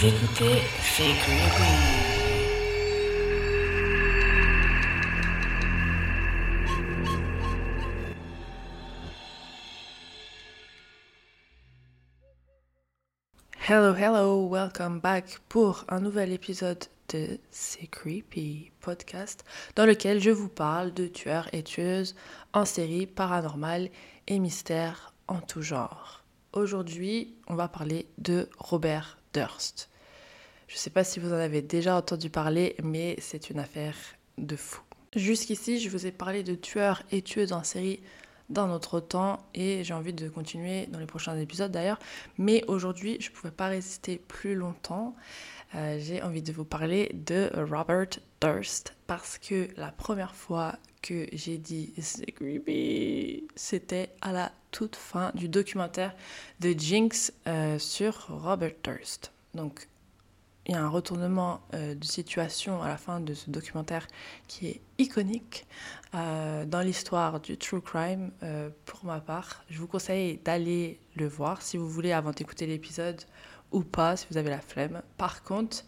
Vous écoutez. Hello, hello, welcome back pour un nouvel épisode de C'est Creepy podcast dans lequel je vous parle de tueurs et tueuses en série paranormale et mystères en tout genre. Aujourd'hui, on va parler de Robert Je ne sais pas si vous en avez déjà entendu parler, mais c'est une affaire de fou. Jusqu'ici, je vous ai parlé de tueurs et tueuses en série dans notre temps et j'ai envie de continuer dans les prochains épisodes d'ailleurs. Mais aujourd'hui, je ne pouvais pas résister plus longtemps. Euh, j'ai envie de vous parler de Robert Durst parce que la première fois que j'ai dit c'est creepy, c'était à la toute fin du documentaire de Jinx euh, sur Robert Durst. Donc il y a un retournement euh, de situation à la fin de ce documentaire qui est iconique euh, dans l'histoire du true crime pour ma part. Je vous conseille d'aller le voir si vous voulez avant d'écouter l'épisode ou pas, si vous avez la flemme. Par contre,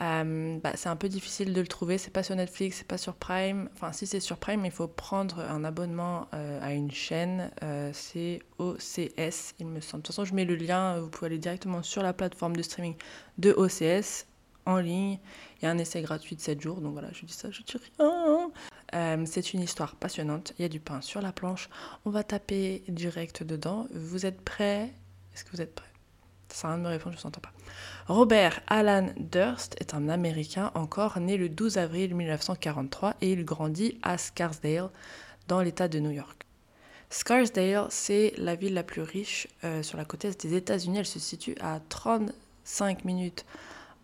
euh, bah, c'est un peu difficile de le trouver. C'est pas sur Netflix, c'est pas sur Prime. Enfin, si c'est sur Prime, il faut prendre un abonnement euh, à une chaîne. Euh, c'est OCS, il me semble. De toute façon, je mets le lien. Vous pouvez aller directement sur la plateforme de streaming de OCS en ligne. Il y a un essai gratuit de 7 jours. Donc voilà, je dis ça, je dis rien. Euh, c'est une histoire passionnante. Il y a du pain sur la planche. On va taper direct dedans. Vous êtes prêts? Est-ce que vous êtes prêts? Ça sert à rien de me répondre, je ne vous entends pas. Robert Alan Durst est un Américain encore né le 12 avril 1943 et il grandit à Scarsdale dans l'État de New York. Scarsdale, c'est la ville la plus riche euh, sur la côte est des États-Unis. Elle se situe à 35 minutes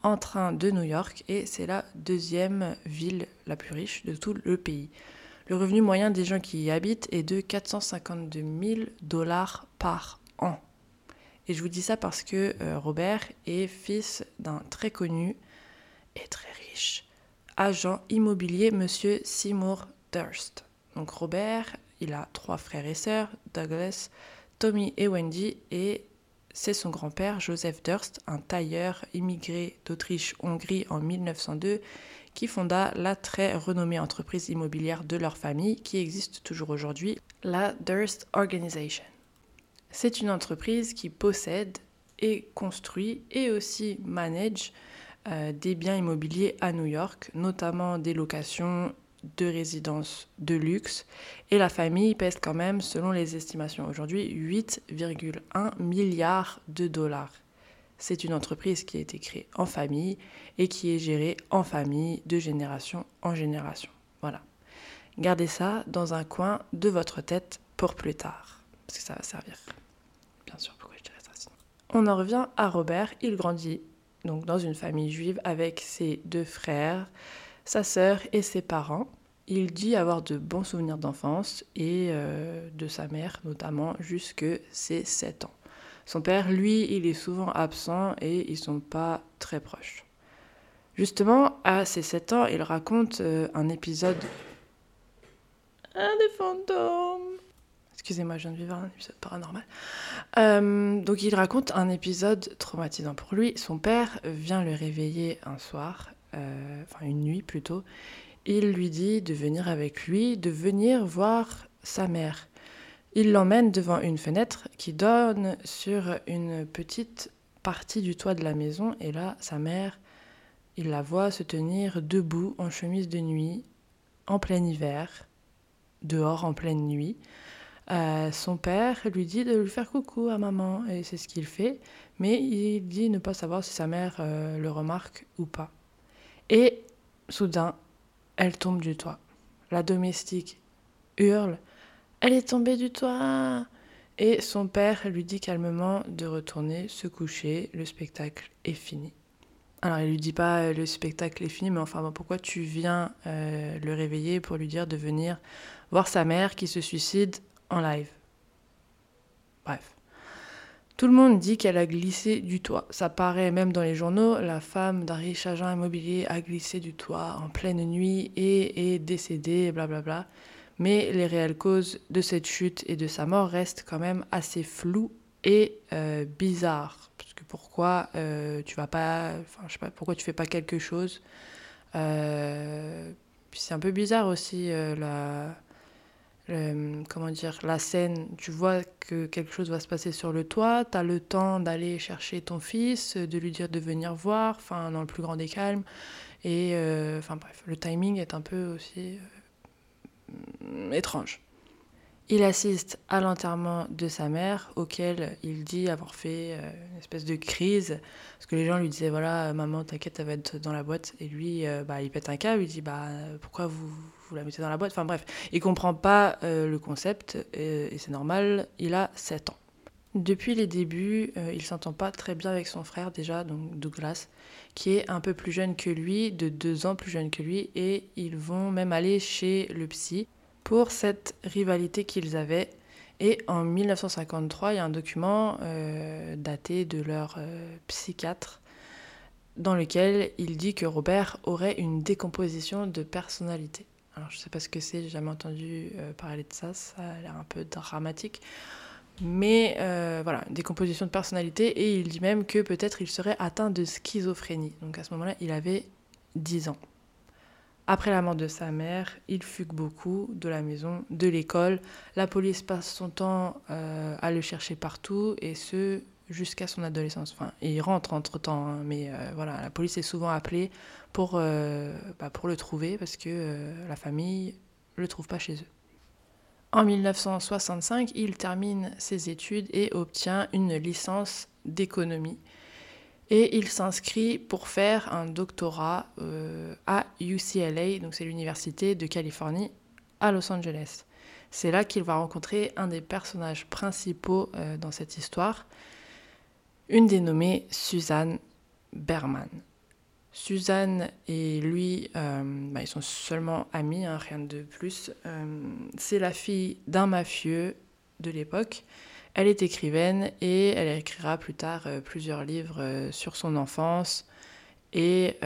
en train de New York et c'est la deuxième ville la plus riche de tout le pays. Le revenu moyen des gens qui y habitent est de 452 000 dollars par an. Et je vous dis ça parce que euh, Robert est fils d'un très connu et très riche agent immobilier, monsieur Seymour Durst. Donc Robert, il a trois frères et sœurs, Douglas, Tommy et Wendy, et c'est son grand-père, Joseph Durst, un tailleur immigré d'Autriche-Hongrie en 1902, qui fonda la très renommée entreprise immobilière de leur famille, qui existe toujours aujourd'hui, la Durst Organization. C'est une entreprise qui possède et construit et aussi manage euh, des biens immobiliers à New York, notamment des locations de résidences de luxe. Et la famille pèse quand même, selon les estimations aujourd'hui, 8,1 milliards de dollars. C'est une entreprise qui a été créée en famille et qui est gérée en famille de génération en génération. Voilà. Gardez ça dans un coin de votre tête pour plus tard, parce que ça va servir. Bien sûr, pourquoi je dirais ça sinon On en revient à Robert. Il grandit donc dans une famille juive avec ses deux frères, sa sœur et ses parents. Il dit avoir de bons souvenirs d'enfance et euh, de sa mère notamment jusque ses 7 ans. Son père, lui, il est souvent absent et ils sont pas très proches. Justement, à ses 7 ans, il raconte euh, un épisode... Un des fantômes Excusez-moi, je viens de vivre un épisode paranormal. Euh, donc il raconte un épisode traumatisant pour lui. Son père vient le réveiller un soir, euh, enfin une nuit plutôt. Il lui dit de venir avec lui, de venir voir sa mère. Il l'emmène devant une fenêtre qui donne sur une petite partie du toit de la maison et là, sa mère, il la voit se tenir debout en chemise de nuit, en plein hiver, dehors en pleine nuit. Euh, son père lui dit de lui faire coucou à maman et c'est ce qu'il fait, mais il dit ne pas savoir si sa mère euh, le remarque ou pas. Et soudain, elle tombe du toit. La domestique hurle Elle est tombée du toit Et son père lui dit calmement de retourner se coucher, le spectacle est fini. Alors il lui dit pas euh, le spectacle est fini, mais enfin pourquoi tu viens le réveiller pour lui dire de venir voir sa mère qui se suicide en live. Bref. Tout le monde dit qu'elle a glissé du toit. Ça paraît même dans les journaux, la femme d'un riche agent immobilier a glissé du toit en pleine nuit et est décédée, blablabla. Bla bla. Mais les réelles causes de cette chute et de sa mort restent quand même assez floues et euh, bizarres. Parce que pourquoi euh, tu vas pas, enfin je sais pas, pourquoi tu fais pas quelque chose? Euh, c'est un peu bizarre aussi la comment dire, la scène, tu vois que quelque chose va se passer sur le toit, tu as le temps d'aller chercher ton fils, de lui dire de venir voir, enfin dans le plus grand des calmes. Et euh, enfin bref, le timing est un peu aussi euh, étrange. Il assiste à l'enterrement de sa mère, auquel il dit avoir fait euh, une espèce de crise, parce que les gens lui disaient voilà, maman, t'inquiète, elle va être dans la boîte, et lui, bah, il pète un câble, il dit bah pourquoi vous vous la mettez dans la boîte? Enfin bref, il comprend pas euh, le concept et, c'est normal, il a 7 ans. Depuis les débuts, euh, il s'entend pas très bien avec son frère déjà, donc Douglas, qui est un peu plus jeune que lui, de 2 ans plus jeune que lui, et ils vont même aller chez le psy pour cette rivalité qu'ils avaient. Et en 1953, il y a un document euh, daté de leur psychiatre dans lequel il dit que Robert aurait une décomposition de personnalité. Alors je sais pas ce que c'est, j'ai jamais entendu euh, parler de ça, ça a l'air un peu dramatique. Mais euh, voilà, décomposition de personnalité, et il dit même que peut-être il serait atteint de schizophrénie. Donc à ce moment-là, il avait 10 ans. Après la mort de sa mère, il fugue beaucoup de la maison, de l'école. La police passe son temps euh, à le chercher partout, et ce, jusqu'à son adolescence. Enfin, il rentre entre-temps, hein, mais euh, voilà, la police est souvent appelée pour, euh, bah, pour le trouver parce que euh, la famille ne le trouve pas chez eux. En 1965, il termine ses études et obtient une licence d'économie. Et il s'inscrit pour faire un doctorat à UCLA, donc c'est l'université de Californie à Los Angeles. C'est là qu'il va rencontrer un des personnages principaux dans cette histoire, une dénommée Suzanne Berman. Suzanne et lui, euh, bah, ils sont seulement amis, hein, rien de plus. Euh, c'est la fille d'un mafieux de l'époque. Elle est écrivaine et elle écrira plus tard euh, plusieurs livres sur son enfance et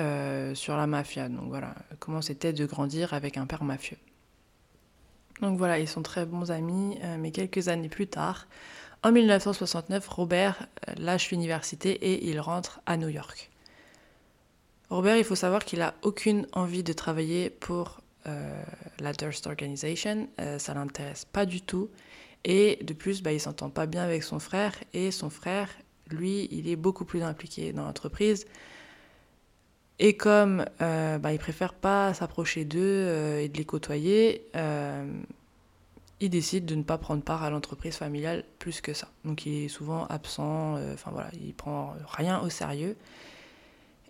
sur la mafia. Donc voilà, comment c'était de grandir avec un père mafieux. Donc voilà, ils sont très bons amis, mais quelques années plus tard, en 1969, Robert euh, lâche l'université et il rentre à New York. Robert, il faut savoir qu'il n'a aucune envie de travailler pour euh, la Durst Organization, euh, ça l'intéresse pas du tout. Et de plus, bah, il s'entend pas bien avec son frère et son frère, lui, il est beaucoup plus impliqué dans l'entreprise. Et comme bah, il préfère pas s'approcher d'eux et de les côtoyer, il décide de ne pas prendre part à l'entreprise familiale plus que ça. Donc il est souvent absent, euh, enfin voilà, il prend rien au sérieux.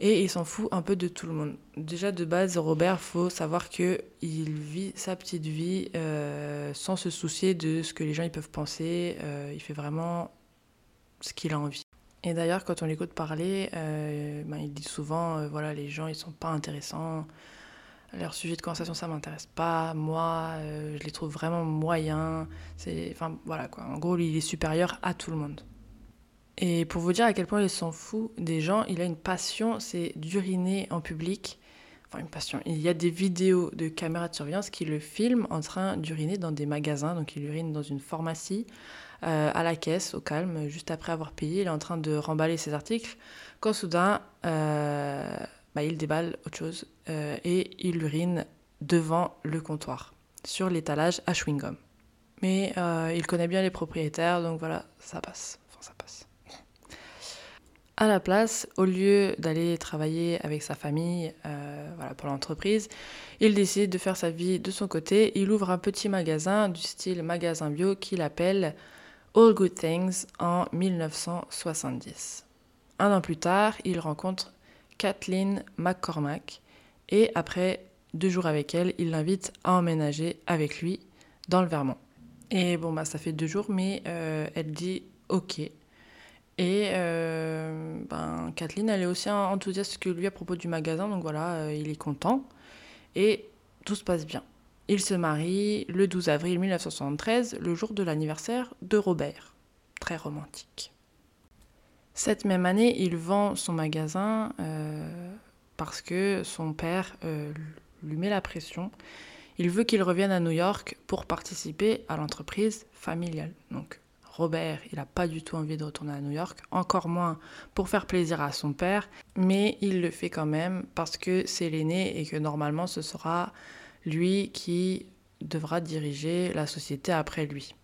Et il s'en fout un peu de tout le monde. Déjà de base, Robert, faut savoir que il vit sa petite vie euh, sans se soucier de ce que les gens ils peuvent penser. Euh, il fait vraiment ce qu'il a envie. Et d'ailleurs, quand on l'écoute parler, ben, il dit souvent, voilà, les gens ils sont pas intéressants leur sujet de conversation, ça m'intéresse pas. Moi, euh, je les trouve vraiment moyens. Enfin, voilà quoi. En gros, il est supérieur à tout le monde. Et pour vous dire à quel point il s'en fout des gens, il a une passion, c'est d'uriner en public. Enfin, une passion. Il y a des vidéos de caméras de surveillance qui le filment en train d'uriner dans des magasins. Donc, il urine dans une pharmacie, euh, à la caisse, au calme, juste après avoir payé. Il est en train de remballer ses articles. Quand soudain, euh, bah, il déballe autre chose euh, et il urine devant le comptoir, sur l'étalage à chewing-gum. mais il connaît bien les propriétaires, donc voilà, ça passe. À la place, au lieu d'aller travailler avec sa famille euh, voilà, pour l'entreprise, il décide de faire sa vie de son côté. Il ouvre un petit magasin du style magasin bio qu'il appelle All Good Things en 1970. Un an plus tard, il rencontre Kathleen McCormack et après deux jours avec elle, il l'invite à emménager avec lui dans le Vermont. Et bon, bah, ça fait deux jours, mais euh, elle dit OK. Et euh, ben, Kathleen, elle est aussi enthousiaste que lui à propos du magasin, donc voilà, euh, il est content. Et tout se passe bien. Il se marie le 12 avril 1973, le jour de l'anniversaire de Robert. Très romantique. Cette même année, il vend son magasin parce que son père lui met la pression. Il veut qu'il revienne à New York pour participer à l'entreprise familiale. Donc Robert, il n'a pas du tout envie de retourner à New York, encore moins pour faire plaisir à son père, mais il le fait quand même parce que c'est l'aîné et que normalement ce sera lui qui devra diriger la société après lui.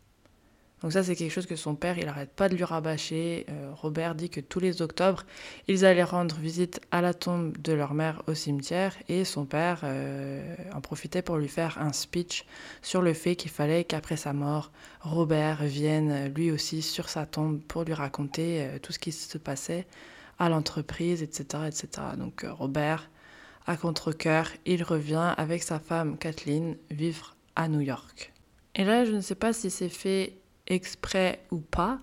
Donc ça, c'est quelque chose que son père, il n'arrête pas de lui rabâcher. Euh, Robert dit que tous les octobres, ils allaient rendre visite à la tombe de leur mère au cimetière et son père euh, en profitait pour lui faire un speech sur le fait qu'il fallait qu'après sa mort, Robert vienne lui aussi sur sa tombe pour lui raconter euh, tout ce qui se passait à l'entreprise, etc., etc. Donc Robert, à contre-coeur, il revient avec sa femme Kathleen vivre à New York. Et là, je ne sais pas si c'est fait exprès ou pas,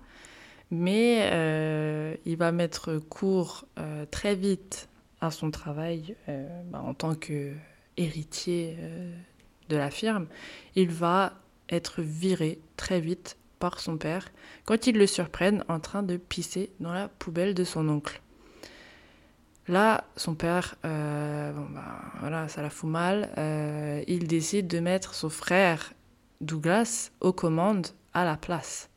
mais euh, il va mettre court euh, très vite à son travail euh, bah, en tant que héritier de la firme. Il va être viré très vite par son père quand ils le surprennent en train de pisser dans la poubelle de son oncle. Là, son père, bon bah, voilà, ça la fout mal. il décide de mettre son frère Douglas aux commandes à la place.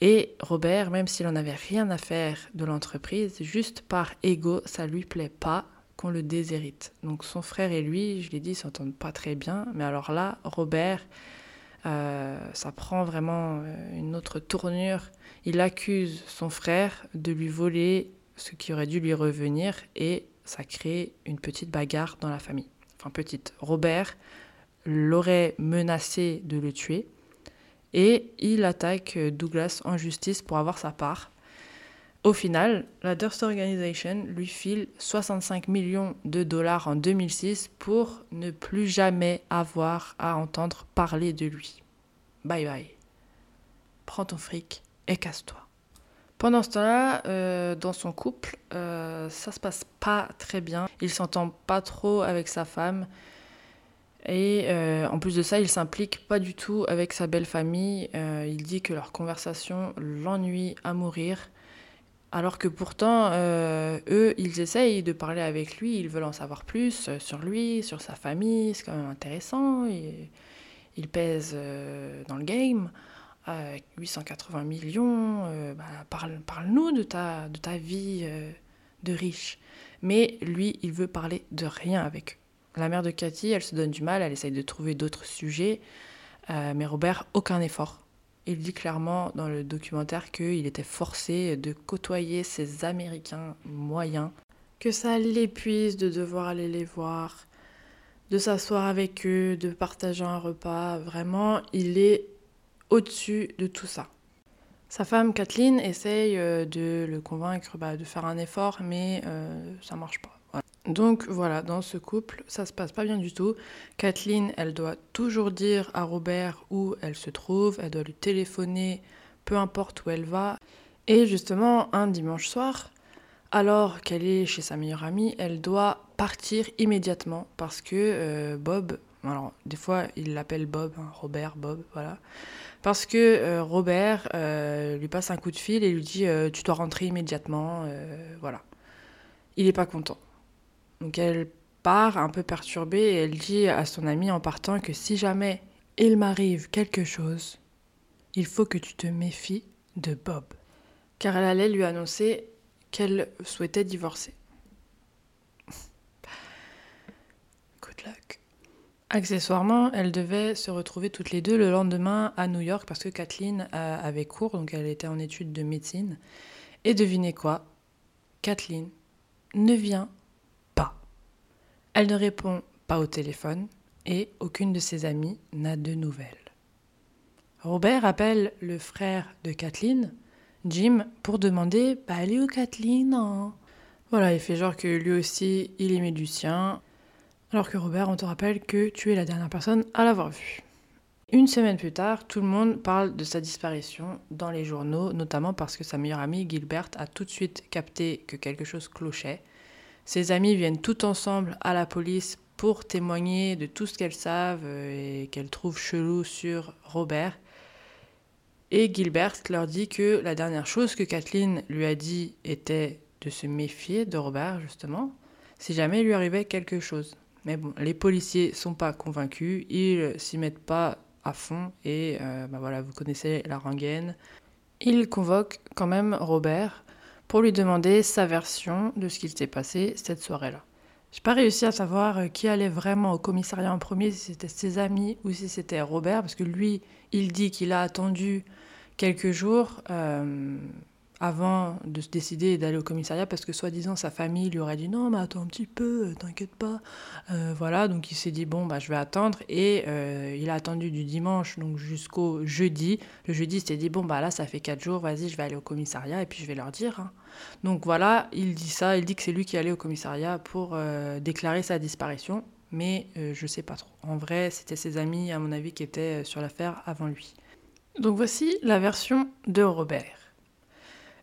Et Robert, même s'il en avait rien à faire de l'entreprise, juste par ego, ça lui plaît pas qu'on le déshérite. Donc son frère et lui, je l'ai dit, s'entendent pas très bien. Mais alors là, Robert, euh, ça prend vraiment euh, une autre tournure. Il accuse son frère de lui voler ce qui aurait dû lui revenir et ça crée une petite bagarre dans la famille. Enfin petite. Robert l'aurait menacé de le tuer et il attaque Douglas en justice pour avoir sa part. Au final, la Durst Organization lui file 65 millions de dollars en 2006 pour ne plus jamais avoir à entendre parler de lui. Bye bye. Prends ton fric et casse-toi. Pendant ce temps-là, euh, dans son couple, euh, ça se passe pas très bien. Il s'entend pas trop avec sa femme. Et euh, en plus de ça, il s'implique pas du tout avec sa belle famille. Euh, il dit que leur conversation l'ennuie à mourir. Alors que pourtant, euh, eux, ils essayent de parler avec lui, ils veulent en savoir plus sur lui, sur sa famille, c'est quand même intéressant. Il, pèse dans le game, 880 millions, bah, parle, parle-nous de ta, de ta vie de riche. Mais lui, il veut parler de rien avec eux. La mère de Cathy, elle se donne du mal, elle essaye de trouver d'autres sujets, euh, mais Robert, aucun effort. Il dit clairement dans le documentaire qu'il était forcé de côtoyer ces Américains moyens, que ça l'épuise de devoir aller les voir, de s'asseoir avec eux, de partager un repas. Vraiment, il est au-dessus de tout ça. Sa femme Kathleen essaye euh, de le convaincre bah, de faire un effort, mais euh, ça marche pas. Donc voilà, dans ce couple, ça se passe pas bien du tout. Kathleen, elle doit toujours dire à Robert où elle se trouve, elle doit lui téléphoner, peu importe où elle va. Et justement, un dimanche soir, alors qu'elle est chez sa meilleure amie, elle doit partir immédiatement parce que euh, Bob, alors des fois il l'appelle Bob, hein, Robert, Bob, voilà, parce que euh, Robert euh, lui passe un coup de fil et lui dit tu dois rentrer immédiatement, voilà. Il n'est pas content. Donc elle part un peu perturbée et elle dit à son ami en partant que si jamais il m'arrive quelque chose, il faut que tu te méfies de Bob. Car elle allait lui annoncer qu'elle souhaitait divorcer. Good luck. Accessoirement, elles devaient se retrouver toutes les deux le lendemain à New York parce que Kathleen euh, avait cours, donc elle était en études de médecine. Et devinez quoi? Kathleen ne vient. Elle ne répond pas au téléphone et aucune de ses amies n'a de nouvelles. Robert appelle le frère de Kathleen, Jim, pour demander bah, Elle est où Kathleen hein? Voilà, il fait genre que lui aussi, il aimait du sien. Alors que Robert, on te rappelle que tu es la dernière personne à l'avoir vu. Une semaine plus tard, tout le monde parle de sa disparition dans les journaux, notamment parce que sa meilleure amie Gilbert a tout de suite capté que quelque chose clochait. Ses amis viennent tout ensemble à la police pour témoigner de tout ce qu'elles savent euh, et qu'elles trouvent chelou sur Robert. Et Gilbert leur dit que la dernière chose que Kathleen lui a dit était de se méfier de Robert, justement, si jamais il lui arrivait quelque chose. Mais bon, les policiers sont pas convaincus, ils s'y mettent pas à fond et euh, bah voilà, vous connaissez la rengaine. Ils convoquent quand même Robert pour lui demander sa version de ce qu'il s'est passé cette soirée-là. J'ai pas réussi à savoir euh, qui allait vraiment au commissariat en premier, si c'était ses amis ou si c'était Robert, parce que lui, il dit qu'il a attendu quelques jours euh, avant de se décider d'aller au commissariat, parce que soi-disant sa famille lui aurait dit non, mais attends un petit peu, euh, t'inquiète pas. voilà, donc il s'est dit bon, bah je vais attendre, et il a attendu du dimanche donc jusqu'au jeudi. Le jeudi, il s'est dit bon, bah là, ça fait quatre jours, vas-y, je vais aller au commissariat, et puis je vais leur dire. Hein. Donc voilà, il dit ça, il dit que c'est lui qui allé au commissariat pour euh, déclarer sa disparition, mais euh, je sais pas trop. En vrai, c'était ses amis, à mon avis, qui étaient euh, sur l'affaire avant lui. Donc voici la version de Robert.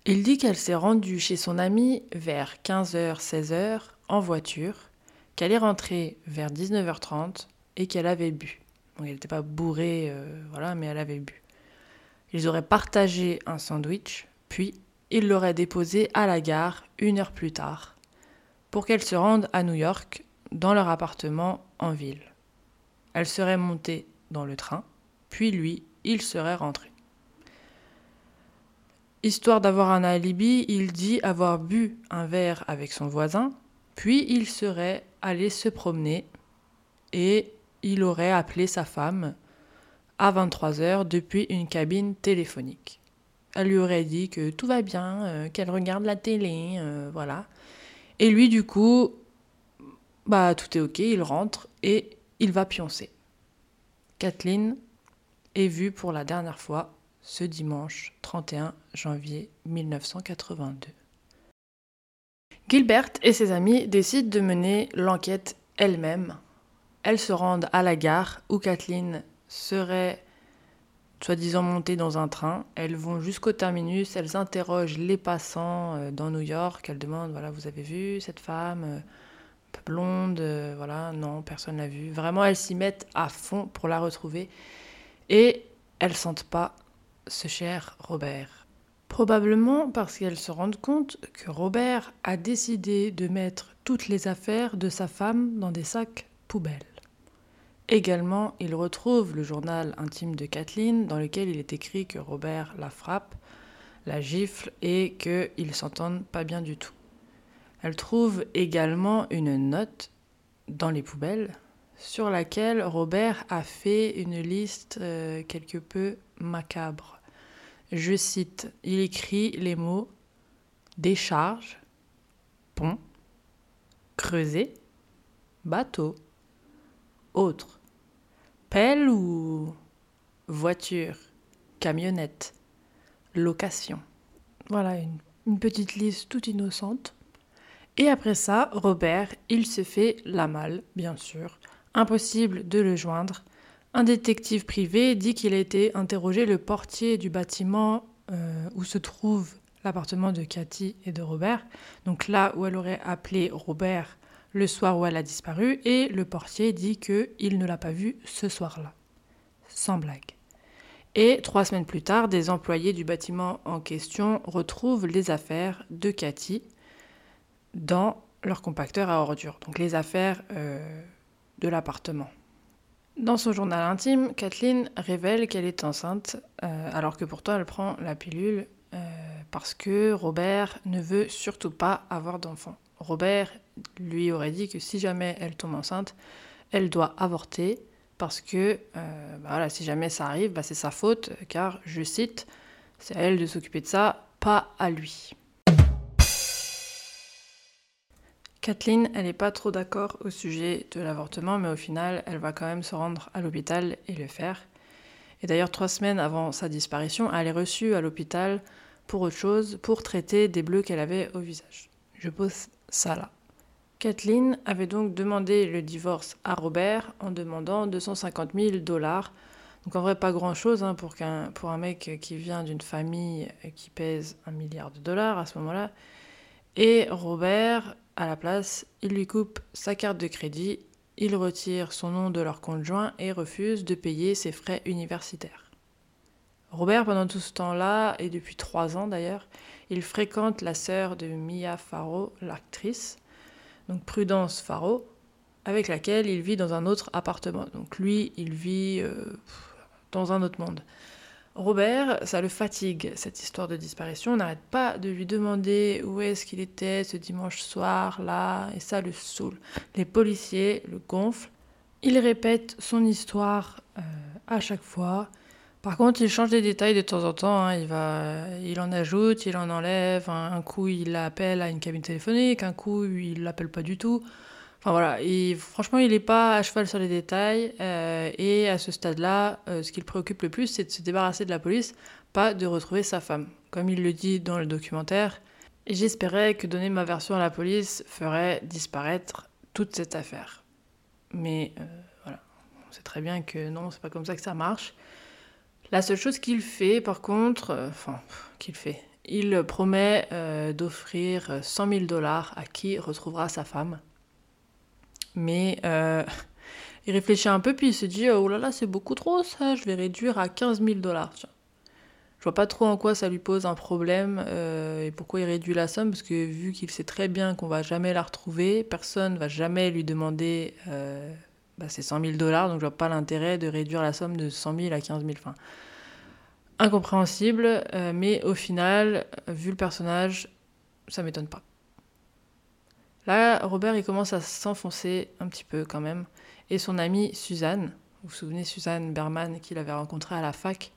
Il dit qu'elle s'est rendue chez son ami vers 15h, 16h en voiture, qu'elle est rentrée vers 19h30 et qu'elle avait bu. Bon, elle n'était pas bourrée, voilà, mais elle avait bu. Ils auraient partagé un sandwich, puis il l'aurait déposée à la gare une heure plus tard, pour qu'elle se rende à New York dans leur appartement en ville. Elle serait montée dans le train, puis lui, il serait rentré. Histoire d'avoir un alibi, il dit avoir bu un verre avec son voisin, puis il serait allé se promener et il aurait appelé sa femme à 23 heures depuis une cabine téléphonique. Elle lui aurait dit que tout va bien, euh, qu'elle regarde la télé, euh, voilà. Et lui, du coup, bah tout est ok, il rentre et il va pioncer. Kathleen est vue pour la dernière fois ce dimanche 31 janvier 1982. Gilbert et ses amis décident de mener l'enquête elles-mêmes. Elles se rendent à la gare où Kathleen serait soi-disant montées dans un train. Elles vont jusqu'au terminus, elles interrogent les passants euh, dans New York, elles demandent, voilà, vous avez vu cette femme euh, blonde, euh, voilà, non, personne l'a vue. Vraiment, elles s'y mettent à fond pour la retrouver. Et elles sentent pas ce cher Robert. Probablement parce qu'elles se rendent compte que Robert a décidé de mettre toutes les affaires de sa femme dans des sacs poubelles. Également, il retrouve le journal intime de Kathleen dans lequel il est écrit que Robert la frappe, la gifle et qu'ils s'entendent pas bien du tout. Elle trouve également une note dans les poubelles sur laquelle Robert a fait une liste euh, quelque peu macabre. Je cite, il écrit les mots décharge, pont, creuser, bateau, autre. Pelle ou voiture, camionnette, location. Voilà, une, une petite liste toute innocente. Et après ça, Robert, il se fait la malle, bien sûr. Impossible de le joindre. Un détective privé dit qu'il a été interrogé le portier du bâtiment euh, où se trouve l'appartement de Cathy et de Robert. Donc là où elle aurait appelé Robert le soir où elle a disparu et le portier dit qu'il ne l'a pas vue ce soir-là. Sans blague. Et trois semaines plus tard, des employés du bâtiment en question retrouvent les affaires de Cathy dans leur compacteur à ordures, donc les affaires euh, l'appartement. Dans son journal intime, Kathleen révèle qu'elle est enceinte, euh, alors que pourtant elle prend la pilule euh, parce que Robert ne veut surtout pas avoir d'enfant. Robert lui aurait dit que si jamais elle tombe enceinte, elle doit avorter parce que euh, bah voilà, si jamais ça arrive, bah c'est sa faute, car, je cite, c'est à elle de s'occuper de ça, pas à lui. Kathleen, elle n'est pas trop d'accord au sujet de l'avortement, mais au final, elle va quand même se rendre à l'hôpital et le faire. Et d'ailleurs, trois semaines avant sa disparition, elle est reçue à l'hôpital pour autre chose, pour traiter des bleus qu'elle avait au visage. Je pose ça là. Kathleen avait donc demandé le divorce à Robert en demandant 250 000 dollars. Donc en vrai, pas grand-chose hein, pour, pour un mec qui vient d'une famille qui pèse un milliard de dollars à ce moment-là. Et Robert, à la place, il lui coupe sa carte de crédit, il retire son nom de leur conjoint et refuse de payer ses frais universitaires. Robert, pendant tout ce temps-là, et depuis trois ans d'ailleurs, il fréquente la sœur de Mia Farrow, l'actrice, donc Prudence Farrow, avec laquelle il vit dans un autre appartement. Donc lui, il vit euh, dans un autre monde. Robert, ça le fatigue, cette histoire de disparition. On n'arrête pas de lui demander où est-ce qu'il était ce dimanche soir, là, et ça le saoule. Les policiers le gonflent. Il répète son histoire euh, à chaque fois. Par contre, il change des détails de temps en temps. hein. Il, va, il en ajoute, il en enlève. Un, coup, il l'appelle à une cabine téléphonique. Un coup, il l'appelle pas du tout. Enfin voilà, et franchement, il n'est pas à cheval sur les détails. euh, et à ce stade-là, euh, ce qui le préoccupe le plus, c'est de se débarrasser de la police, pas de retrouver sa femme. Comme il le dit dans le documentaire, j'espérais que donner ma version à la police ferait disparaître toute cette affaire. Mais euh, voilà, on sait très bien que non, c'est pas comme ça que ça marche. La seule chose qu'il fait, par contre, enfin, qu'il fait, il promet d'offrir 100 000 dollars à qui retrouvera sa femme. Mais euh, il réfléchit un peu, puis il se dit Oh là là, c'est beaucoup trop ça, je vais réduire à 15 000 dollars. Je vois pas trop en quoi ça lui pose un problème euh, et pourquoi il réduit la somme, parce que vu qu'il sait très bien qu'on va jamais la retrouver, personne va jamais lui demander euh, bah, ces 100 000 dollars, donc je vois pas l'intérêt de réduire la somme de 100 000 à 15 000. Enfin, incompréhensible, euh, mais au final, vu le personnage, ça m'étonne pas. Là, Robert, il commence à s'enfoncer un petit peu quand même. Et son amie Suzanne, vous vous souvenez Suzanne Berman qu'il avait rencontrée à la fac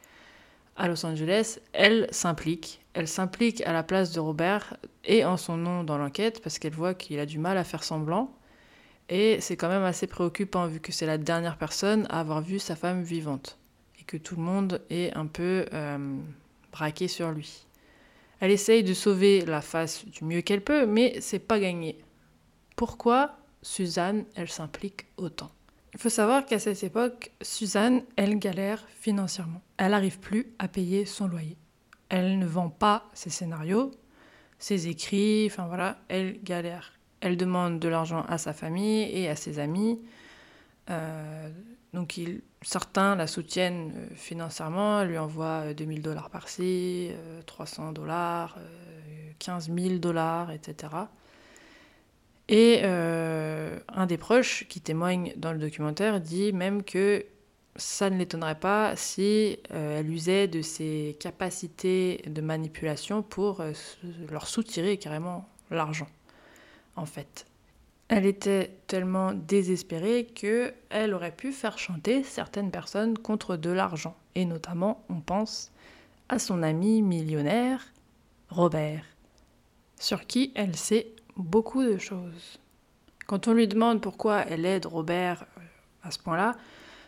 à Los Angeles, elle s'implique. Elle s'implique à la place de Robert et en son nom dans l'enquête parce qu'elle voit qu'il a du mal à faire semblant. Et c'est quand même assez préoccupant vu que c'est la dernière personne à avoir vu sa femme vivante et que tout le monde est un peu euh, braqué sur lui. Elle essaye de sauver la face du mieux qu'elle peut, mais c'est pas gagné. Pourquoi Suzanne, elle s'implique autant Il faut savoir qu'à cette époque, Suzanne, elle galère financièrement. Elle n'arrive plus à payer son loyer. Elle ne vend pas ses scénarios, ses écrits, enfin voilà, elle galère. Elle demande de l'argent à sa famille et à ses amis. Euh, donc certains la soutiennent euh, financièrement, elle lui envoie euh, 2000 dollars par-ci, euh, 300 dollars, euh, 15 000 dollars, etc. Et euh, un des proches qui témoigne dans le documentaire dit même que ça ne l'étonnerait pas si euh, elle usait de ses capacités de manipulation pour euh, leur soutirer carrément l'argent, en fait. Elle était tellement désespérée que elle aurait pu faire chanter certaines personnes contre de l'argent. Et notamment, on pense à son ami millionnaire, Robert, sur qui elle sait beaucoup de choses. Quand on lui demande pourquoi elle aide Robert euh, à ce point-là,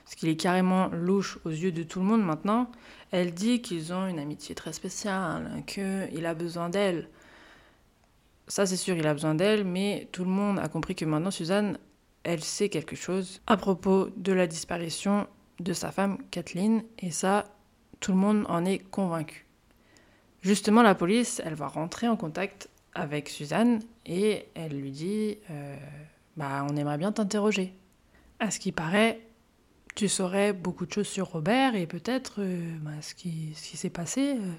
parce qu'il est carrément louche aux yeux de tout le monde maintenant, elle dit qu'ils ont une amitié très spéciale, qu'il a besoin d'elle. Ça, c'est sûr, il a besoin d'elle, mais tout le monde a compris que maintenant, Suzanne, elle sait quelque chose à propos de la disparition de sa femme, Kathleen, et ça, tout le monde en est convaincu. Justement, la police, elle va rentrer en contact avec Suzanne et elle lui dit euh, Bah, on aimerait bien t'interroger. À ce qui paraît, tu saurais beaucoup de choses sur Robert et peut-être euh, bah, ce qui, ce qui s'est passé euh,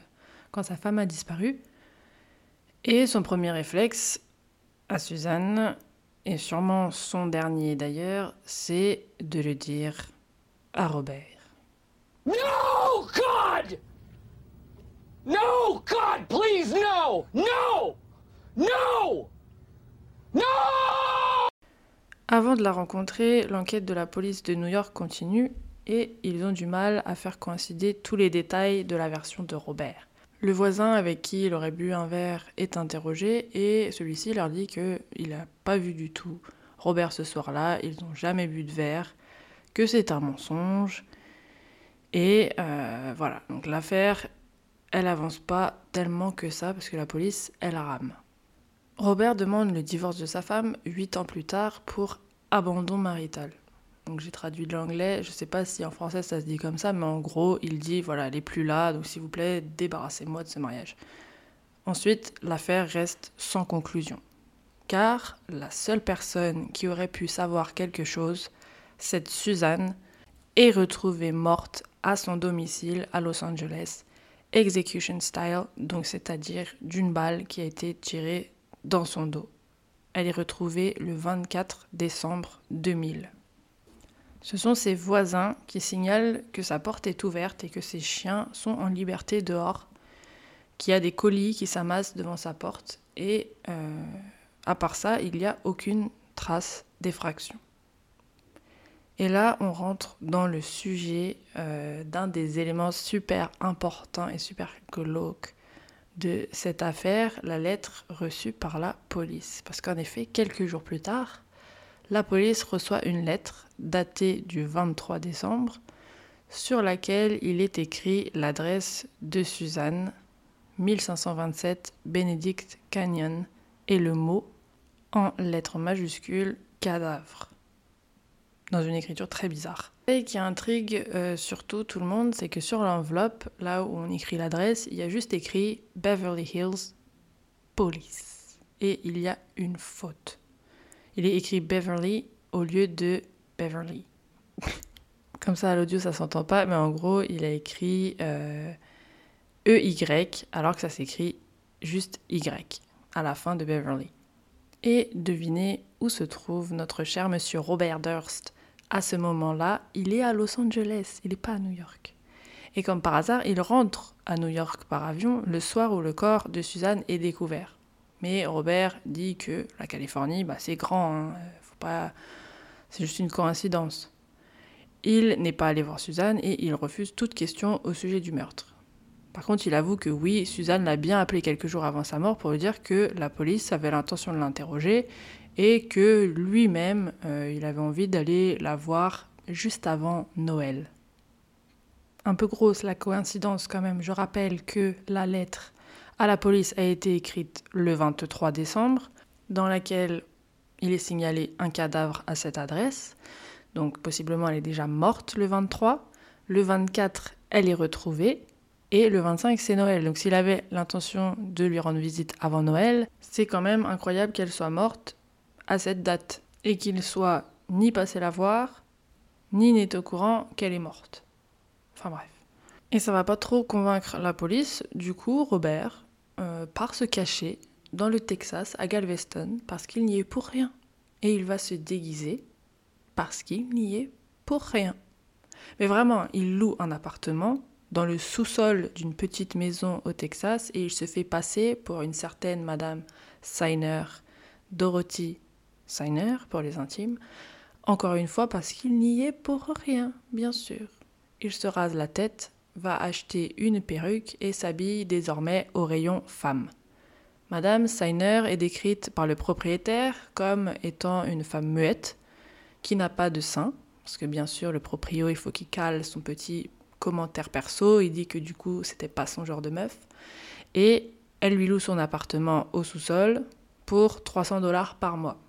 quand sa femme a disparu. Et son premier réflexe à Suzanne, et sûrement son dernier d'ailleurs, c'est de le dire à Robert. No, God! No, God, please, no! No! Avant de la rencontrer, l'enquête de la police de New York continue et ils ont du mal à faire coïncider tous les détails de la version de Robert. Le voisin avec qui il aurait bu un verre est interrogé et celui-ci leur dit qu'il n'a pas vu du tout Robert ce soir-là, ils n'ont jamais bu de verre, que c'est un mensonge. Et euh, voilà, donc l'affaire, elle avance pas tellement que ça parce que la police, elle rame. Robert demande le divorce de sa femme huit ans plus tard pour abandon marital. Donc j'ai traduit de l'anglais, je sais pas si en français ça se dit comme ça, mais en gros il dit voilà, elle est plus là, donc s'il vous plaît, débarrassez-moi de ce mariage. Ensuite, l'affaire reste sans conclusion. Car la seule personne qui aurait pu savoir quelque chose, cette Suzanne, est retrouvée morte à son domicile à Los Angeles, execution style, donc c'est-à-dire d'une balle qui a été tirée dans son dos. Elle est retrouvée le 24 décembre 2000. Ce sont ses voisins qui signalent que sa porte est ouverte et que ses chiens sont en liberté dehors, qu'il y a des colis qui s'amassent devant sa porte et euh, à part ça, il n'y a aucune trace d'effraction. Et là, on rentre dans le sujet euh, d'un des éléments super importants et super glauques de cette affaire, la lettre reçue par la police. Parce qu'en effet, quelques jours plus tard, la police reçoit une lettre datée du 23 décembre sur laquelle il est écrit l'adresse de Suzanne, 1527 Benedict Canyon, et le mot en lettres majuscules cadavre dans une écriture très bizarre. Et qui intrigue euh, surtout tout le monde, c'est que sur l'enveloppe, là où on écrit l'adresse, il y a juste écrit Beverly Hills Police. Et il y a une faute. Il est écrit Beverly au lieu de Beverly. Comme ça, à l'audio, ça s'entend pas, mais en gros, il a écrit euh, EY, alors que ça s'écrit juste Y, à la fin de Beverly. Et devinez où se trouve notre cher monsieur Robert Durst. À ce moment-là, il est à Los Angeles, il n'est pas à New York. Et comme par hasard, il rentre à New York par avion le soir où le corps de Suzanne est découvert. Mais Robert dit que la Californie, bah, c'est grand, hein. faut pas... c'est juste une coïncidence. Il n'est pas allé voir Suzanne et il refuse toute question au sujet du meurtre. Par contre, il avoue que oui, Suzanne l'a bien appelé quelques jours avant sa mort pour lui dire que la police avait l'intention de l'interroger et que lui-même, euh, il avait envie d'aller la voir juste avant Noël. Un peu grosse la coïncidence quand même. Je rappelle que la lettre à la police a été écrite le 23 décembre, dans laquelle il est signalé un cadavre à cette adresse. Donc possiblement elle est déjà morte le 23. Le 24, elle est retrouvée. Et le 25, c'est Noël. Donc s'il avait l'intention de lui rendre visite avant Noël, c'est quand même incroyable qu'elle soit morte à cette date. Et qu'il soit ni passé la voir, ni n'est au courant qu'elle est morte. Enfin bref. Et ça va pas trop convaincre la police. Du coup, Robert euh, part se cacher dans le Texas, à Galveston, parce qu'il n'y est pour rien. Et il va se déguiser parce qu'il n'y est pour rien. Mais vraiment, il loue un appartement dans le sous-sol d'une petite maison au Texas et il se fait passer pour une certaine Madame Signer, Dorothy Signer pour les intimes, encore une fois parce qu'il n'y est pour rien, bien sûr. Il se rase la tête, va acheter une perruque et s'habille désormais au rayon femme. Madame Signer est décrite par le propriétaire comme étant une femme muette, qui n'a pas de sein, parce que bien sûr le proprio il faut qu'il cale son petit commentaire perso, il dit que du coup c'était pas son genre de meuf. Et elle lui loue son appartement au sous-sol pour 300 dollars par mois.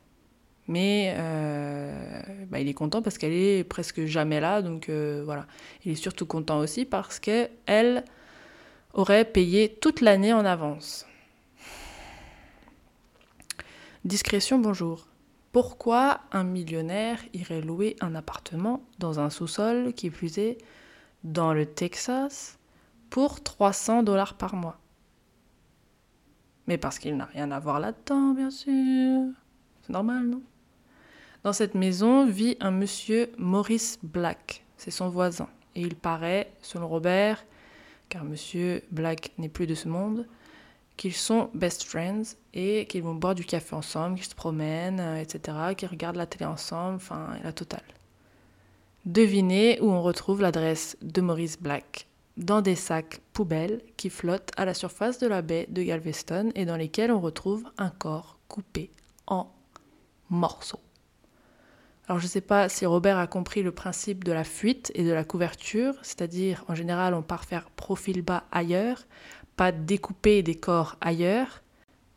Mais euh, bah, il est content parce qu'elle est presque jamais là, donc euh, voilà. Il est surtout content aussi parce qu'elle aurait payé toute l'année en avance. Discrétion, bonjour. Pourquoi un millionnaire irait louer un appartement dans un sous-sol qui plus est dans le Texas pour 300 dollars par mois? Mais parce qu'il n'a rien à voir là-dedans, bien sûr. C'est normal, non? Dans cette maison vit un monsieur Maurice Black. C'est son voisin. Et il paraît, selon Robert, car monsieur Black n'est plus de ce monde, qu'ils sont best friends et qu'ils vont boire du café ensemble, qu'ils se promènent, euh, etc., qu'ils regardent la télé ensemble, enfin, la totale. Devinez où on retrouve l'adresse de Maurice Black dans des sacs poubelles qui flottent à la surface de la baie de Galveston et dans lesquels on retrouve un corps coupé en morceaux. Alors je ne sais pas si Robert a compris le principe de la fuite et de la couverture, c'est-à-dire en général on part faire profil bas ailleurs, pas découper des corps ailleurs.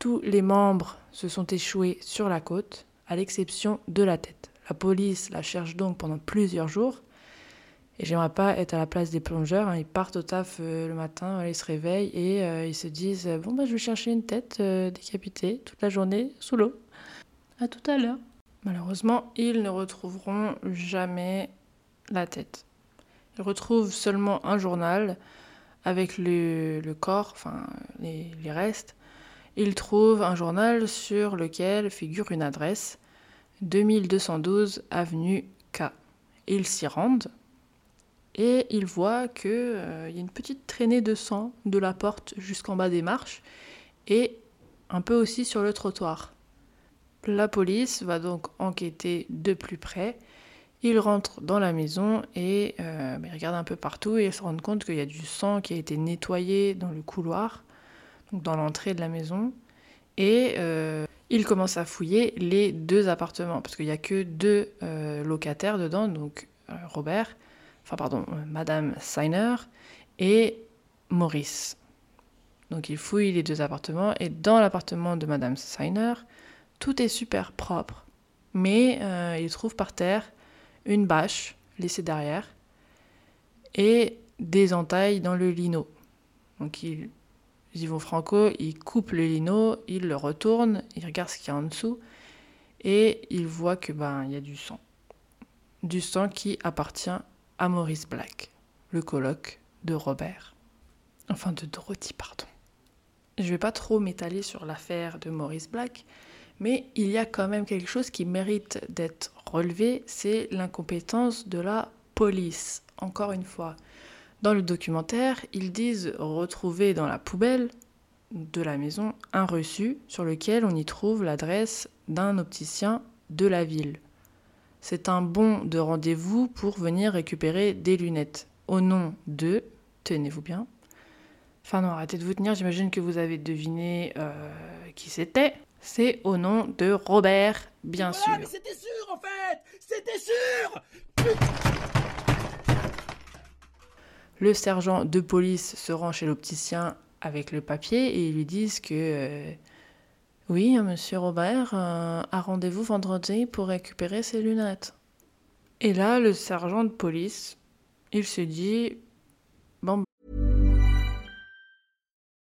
Tous les membres se sont échoués sur la côte, à l'exception de la tête. La police la cherche donc pendant plusieurs jours. Et j'aimerais pas être à la place des plongeurs. Hein. Ils partent au taf euh, le matin, ils se réveillent et euh, ils se disent Bon, bah, je vais chercher une tête euh, décapitée toute la journée sous l'eau. À tout à l'heure. Malheureusement, ils ne retrouveront jamais la tête. Ils retrouvent seulement un journal avec le, corps, enfin les, restes. Ils trouvent un journal sur lequel figure une adresse 2212 avenue K. Ils s'y rendent et ils voient qu'il euh, y a une petite traînée de sang de la porte jusqu'en bas des marches et un peu aussi sur le trottoir. La police va donc enquêter de plus près. Ils rentrent dans la maison et euh, ils regardent un peu partout et ils se rendent compte qu'il y a du sang qui a été nettoyé dans le couloir, donc dans l'entrée de la maison. Et euh, ils commencent à fouiller les deux appartements parce qu'il n'y a que deux euh, locataires dedans, donc Robert, enfin pardon, Madame Seiner et Maurice. Donc ils fouillent les deux appartements et dans l'appartement de Madame Seiner, tout est super propre, mais euh, ils trouvent par terre une bâche laissée derrière et des entailles dans le lino. Donc ils, y vont franco, ils coupent le lino, ils le retournent, ils regardent ce qu'il y a en dessous et ils voient que ben il y a du sang. Du sang qui appartient à Maurice Black, le colloque de Robert. Enfin de Dorothy, pardon. Je vais pas trop m'étaler sur l'affaire de Maurice Black, mais il y a quand même quelque chose qui mérite d'être relevé, c'est l'incompétence de la police. Encore une fois, dans le documentaire, ils disent retrouver dans la poubelle de la maison un reçu sur lequel on y trouve l'adresse d'un opticien de la ville. C'est un bon de rendez-vous pour venir récupérer des lunettes. Au nom de, tenez-vous bien, enfin non, arrêtez de vous tenir, j'imagine que vous avez deviné euh, qui c'était. C'est au nom de Robert, bien sûr. Mais c'était sûr en fait C'était sûr Le sergent de police se rend chez l'opticien avec le papier et ils lui disent que euh, oui, monsieur Robert euh, a rendez-vous vendredi pour récupérer ses lunettes. Et là, le sergent de police, il se dit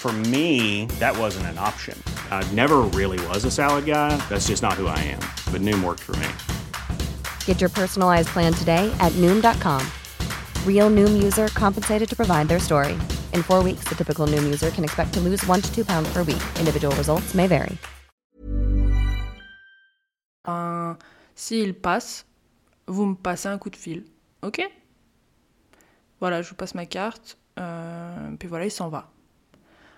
For me, that wasn't an option. I never really was a salad guy. That's just not who I am. But Noom worked for me. Get your personalized plan today at Noom.com. Real Noom user compensated to provide their story. In four weeks, the typical Noom user can expect to lose one to two pounds per week. Individual results may vary. Euh, S'il passe, vous me passez un coup de fil. Ok Voilà, je vous passe ma carte. Euh, puis voilà, il s'en va.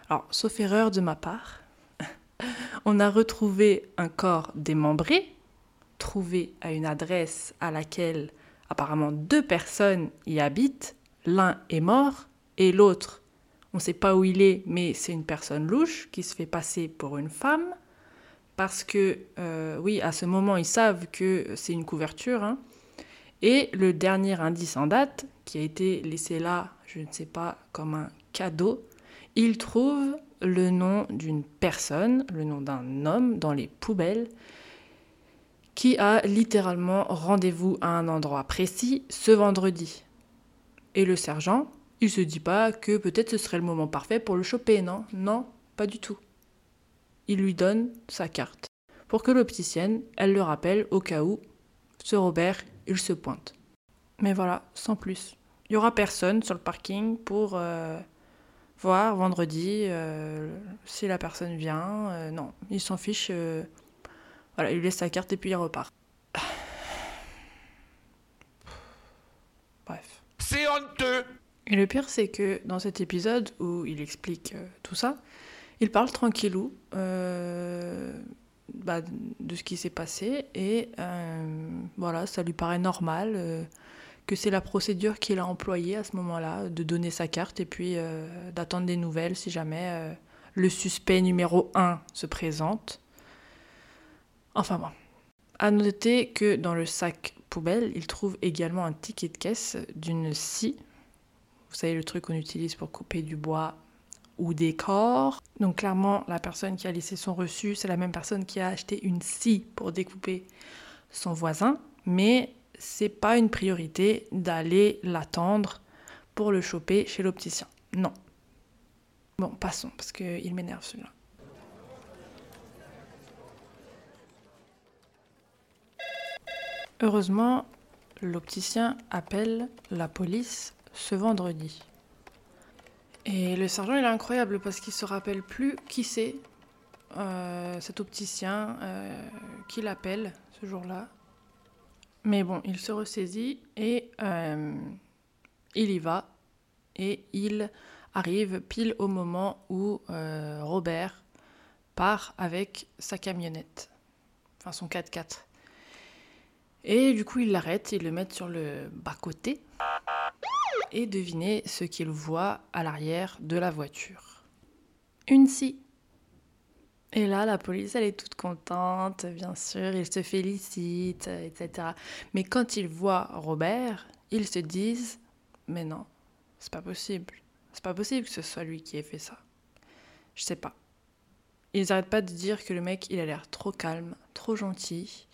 Alors, sauf erreur de ma part, on a retrouvé un corps démembré, trouvé à une adresse à laquelle apparemment deux personnes y habitent. L'un est mort et l'autre, on ne sait pas où il est, mais c'est une personne louche qui se fait passer pour une femme. Parce que, euh, oui, à ce moment, ils savent que c'est une couverture. hein. Et le dernier indice en date, qui a été laissé là, je ne sais pas, comme un cadeau, ils trouvent le nom d'une personne, le nom d'un homme dans les poubelles qui a littéralement rendez-vous à un endroit précis ce vendredi. Et le sergent, il se dit pas que peut-être ce serait le moment parfait pour le choper, non? Non, pas du tout. Il lui donne sa carte pour que l'opticienne, elle le rappelle au cas où ce Robert, il se pointe. Mais voilà, sans plus. Il y aura personne sur le parking pour euh, voir vendredi euh, si la personne vient. Euh, non, il s'en fiche. voilà, il laisse sa carte et puis il repart. Bref. C'est honteux Et le pire, c'est que dans cet épisode où il explique tout ça, il parle tranquillou bah, de ce qui s'est passé et voilà, ça lui paraît normal que c'est la procédure qu'il a employée à ce moment-là, de donner sa carte et puis euh, d'attendre des nouvelles si jamais euh, le suspect numéro 1 se présente. Enfin bon. À noter que dans le sac poubelle, il trouve également un ticket de caisse d'une scie. Vous savez, le truc qu'on utilise pour couper du bois ou des corps. Donc clairement, la personne qui a laissé son reçu, c'est la même personne qui a acheté une scie pour découper son voisin. Mais c'est pas une priorité d'aller l'attendre pour le choper chez l'opticien. Non. Bon, passons, parce qu'il m'énerve celui-là. Heureusement, l'opticien appelle la police ce vendredi. Et le sergent, il est incroyable parce qu'il se rappelle plus qui c'est, euh, cet opticien euh, qui l'appelle ce jour-là. Mais bon, il se ressaisit et euh, il y va. Et il arrive pile au moment où euh, Robert part avec sa camionnette, enfin son 4x4. Et du coup, il l'arrête, il le met sur le bas-côté. Et devinez ce qu'il voit à l'arrière de la voiture. Une scie. Et là, la police, elle est toute contente, bien sûr, ils se félicitent, etc. Mais quand ils voient Robert, ils se disent Mais non, c'est pas possible. C'est pas possible que ce soit lui qui ait fait ça. Je sais pas. Ils n'arrêtent pas de dire que le mec, il a l'air trop calme, trop gentil,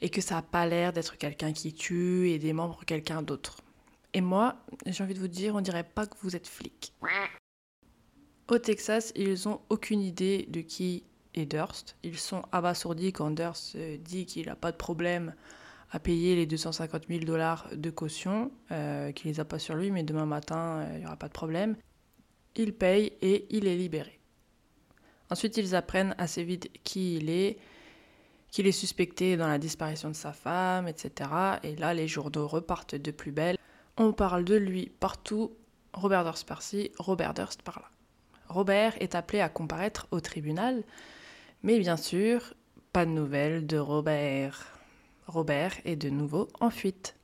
et que ça a pas l'air d'être quelqu'un qui tue et des membres quelqu'un d'autre. Et moi, j'ai envie de vous dire, on dirait pas que vous êtes flic. Au Texas, ils n'ont aucune idée de qui est Durst. Ils sont abasourdis quand Durst euh, dit qu'il n'a pas de problème à payer les 250 000 dollars de caution, euh, qu'il les a pas sur lui, mais demain matin, euh, il n'y aura pas de problème. Il paye et il est libéré. Ensuite, ils apprennent assez vite qui il est, qu'il est suspecté dans la disparition de sa femme, etc. Et là, les journaux repartent de plus belle. On parle de lui partout. Robert Durst par-ci, Robert Durst par-là. Robert est appelé à comparaître au tribunal, mais bien sûr, pas de nouvelles de Robert. Robert est de nouveau en fuite.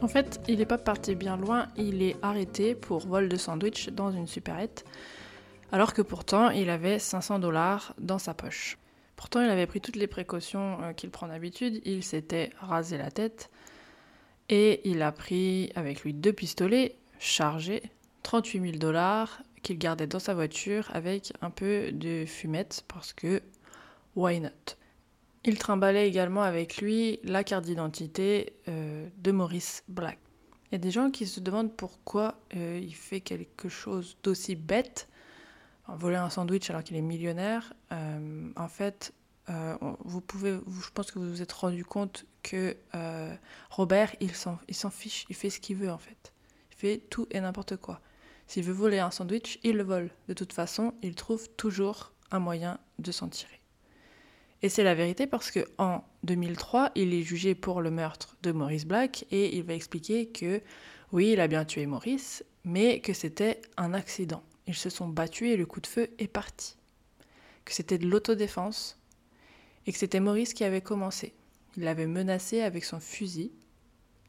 En fait, il n'est pas parti bien loin, il est arrêté pour vol de sandwich dans une supérette, alors que pourtant il avait 500 dollars dans sa poche. Pourtant, il avait pris toutes les précautions euh, qu'il prend d'habitude. Il s'était rasé la tête et il a pris avec lui deux pistolets chargés, 38 000 dollars, qu'il gardait dans sa voiture avec un peu de fumette parce que why not? Il trimballait également avec lui la carte d'identité euh, de Maurice Black. Il y a des gens qui se demandent pourquoi euh, il fait quelque chose d'aussi bête voler un sandwich alors qu'il est millionnaire, euh, en fait, euh, vous je pense que vous vous êtes rendu compte que euh, Robert, il s'en fiche, il fait ce qu'il veut en fait. Il fait tout et n'importe quoi. S'il veut voler un sandwich, il le vole. De toute façon, il trouve toujours un moyen de s'en tirer. Et c'est la vérité parce que en 2003, il est jugé pour le meurtre de Maurice Black et il va expliquer que oui, il a bien tué Maurice, mais que c'était un accident. Ils se sont battus et le coup de feu est parti. Que c'était de l'autodéfense et que c'était Maurice qui avait commencé. Il l'avait menacé avec son fusil.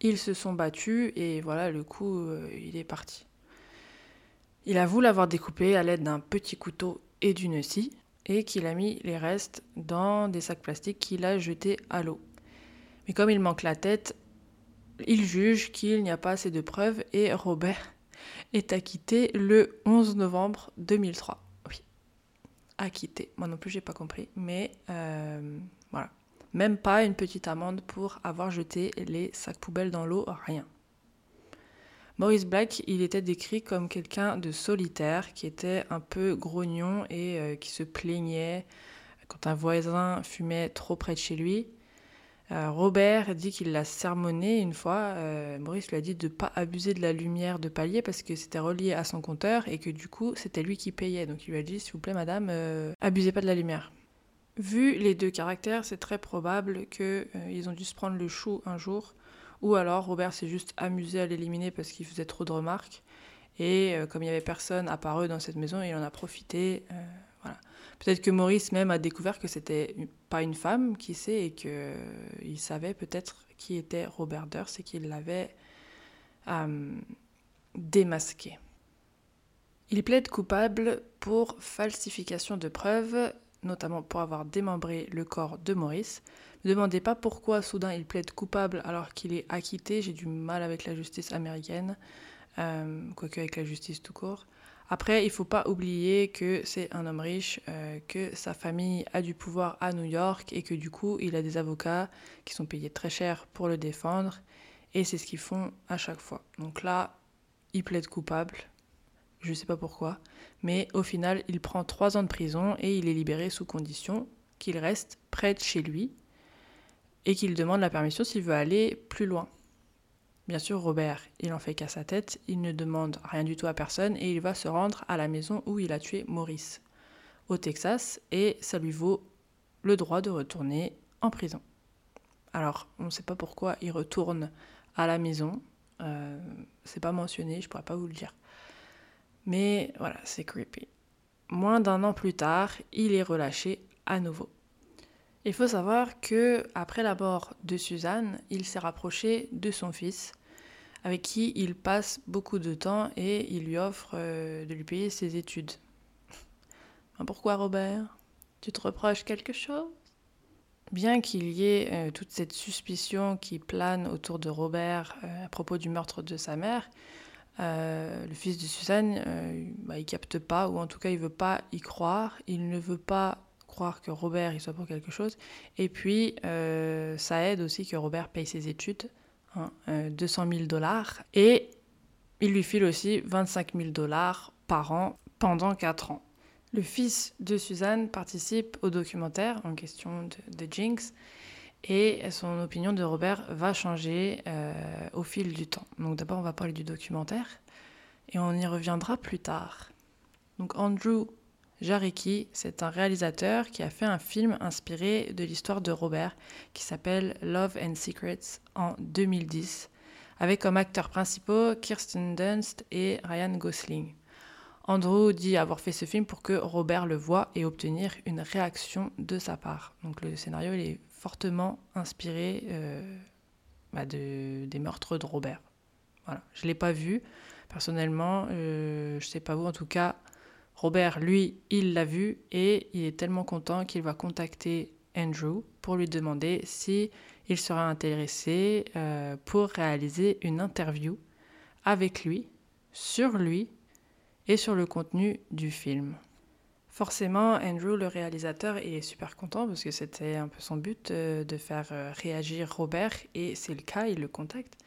Ils se sont battus et voilà, le coup, euh, il est parti. Il avoue l'avoir découpé à l'aide d'un petit couteau et d'une scie et qu'il a mis les restes dans des sacs plastiques qu'il a jetés à l'eau. Mais comme il manque la tête, il juge qu'il n'y a pas assez de preuves et Robert est acquitté le 11 novembre 2003. Oui, acquitté. Moi non plus, j'ai pas compris. Mais euh, voilà. Même pas une petite amende pour avoir jeté les sacs poubelles dans l'eau, rien. Maurice Black, il était décrit comme quelqu'un de solitaire, qui était un peu grognon et euh, qui se plaignait quand un voisin fumait trop près de chez lui. Euh, Robert dit qu'il l'a sermonné une fois. Euh, Maurice lui a dit de ne pas abuser de la lumière de palier parce que c'était relié à son compteur et que du coup c'était lui qui payait. Donc il lui a dit s'il vous plaît madame, abusez pas de la lumière. Vu les deux caractères, c'est très probable qu'ils ont dû se prendre le chou un jour ou alors Robert s'est juste amusé à l'éliminer parce qu'il faisait trop de remarques. Et euh, comme il n'y avait personne apparu dans cette maison, il en a profité. Euh. Peut-être que Maurice même a découvert que c'était pas une femme, qui sait, et qu'il euh, savait peut-être qui était Robert Durst et qu'il l'avait démasqué. Il plaide coupable pour falsification de preuves, notamment pour avoir démembré le corps de Maurice. Ne demandez pas pourquoi soudain il plaide coupable alors qu'il est acquitté. J'ai du mal avec la justice américaine, euh, quoique avec la justice tout court. Après, il ne faut pas oublier que c'est un homme riche, euh, que sa famille a du pouvoir à New York et que du coup, il a des avocats qui sont payés très cher pour le défendre. Et c'est ce qu'ils font à chaque fois. Donc là, il plaide coupable je ne sais pas pourquoi, mais au final, il prend trois ans de prison et il est libéré sous condition qu'il reste près de chez lui et qu'il demande la permission s'il veut aller plus loin. Bien sûr, Robert, il en fait qu'à sa tête, il ne demande rien du tout à personne et il va se rendre à la maison où il a tué Maurice, au Texas, et ça lui vaut le droit de retourner en prison. Alors, on ne sait pas pourquoi il retourne à la maison, euh, c'est pas mentionné, je pourrais pas vous le dire. Mais voilà, c'est creepy. Moins d'un an plus tard, il est relâché à nouveau. Il faut savoir que après la mort de Suzanne, il s'est rapproché de son fils, avec qui il passe beaucoup de temps et il lui offre euh, de lui payer ses études. Pourquoi Robert? Tu te reproches quelque chose? Bien qu'il y ait euh, toute cette suspicion qui plane autour de Robert euh, à propos du meurtre de sa mère, le fils de Suzanne, bah, il capte pas, ou en tout cas il veut pas y croire. Il ne veut pas croire que Robert il soit pour quelque chose. Et puis euh, ça aide aussi que Robert paye ses études, hein, 200 000 dollars, et il lui file aussi 25 000 dollars par an pendant 4 ans. Le fils de Suzanne participe au documentaire en question de, de Jinx et son opinion de Robert va changer euh, au fil du temps. Donc d'abord, on va parler du documentaire et on y reviendra plus tard. Donc Andrew Jarecki, c'est un réalisateur qui a fait un film inspiré de l'histoire de Robert qui s'appelle Love and Secrets en 2010, avec comme acteurs principaux Kirsten Dunst et Ryan Gosling. Andrew dit avoir fait ce film pour que Robert le voie et obtenir une réaction de sa part. Donc le scénario il est fortement inspiré euh, bah, de, des meurtres de Robert. Voilà. Je ne l'ai pas vu. Personnellement, euh, je ne sais pas vous, en tout cas, Robert, lui, il l'a vu et il est tellement content qu'il va contacter Andrew pour lui demander si il serait intéressé euh, pour réaliser une interview avec lui, sur lui et sur le contenu du film. Forcément, Andrew, le réalisateur, est super content parce que c'était un peu son but euh, de faire euh, réagir Robert et c'est le cas, il le contacte.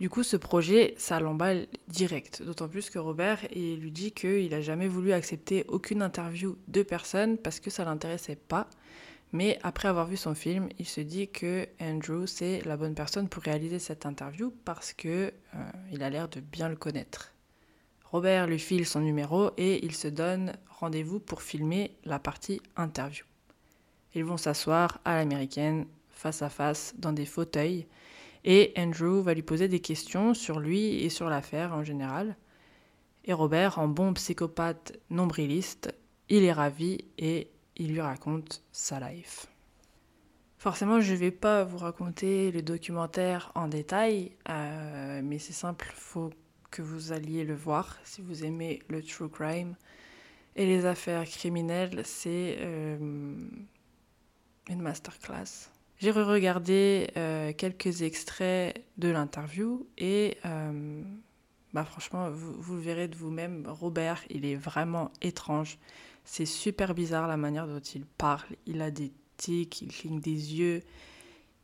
Du coup, ce projet, ça l'emballe direct. D'autant plus que Robert lui dit qu'il n'a jamais voulu accepter aucune interview de personne parce que ça l'intéressait pas. Mais après avoir vu son film, il se dit que Andrew, c'est la bonne personne pour réaliser cette interview parce que euh, a l'air de bien le connaître. Robert lui file son numéro et il se donne rendez-vous pour filmer la partie interview. Ils vont s'asseoir à l'américaine, face à face, dans des fauteuils, et Andrew va lui poser des questions sur lui et sur l'affaire en général. Et Robert, en bon psychopathe nombriliste, il est ravi et il lui raconte sa life. Forcément, je ne vais pas vous raconter le documentaire en détail, euh, mais c'est simple, faut que vous alliez le voir si vous aimez le true crime. Et les affaires criminelles, c'est euh, une masterclass. J'ai re-regardé euh, quelques extraits de l'interview et euh, bah franchement, vous, le verrez de vous-même, Robert, il est vraiment étrange. C'est super bizarre la manière dont il parle. Il a des tics, il cligne des yeux.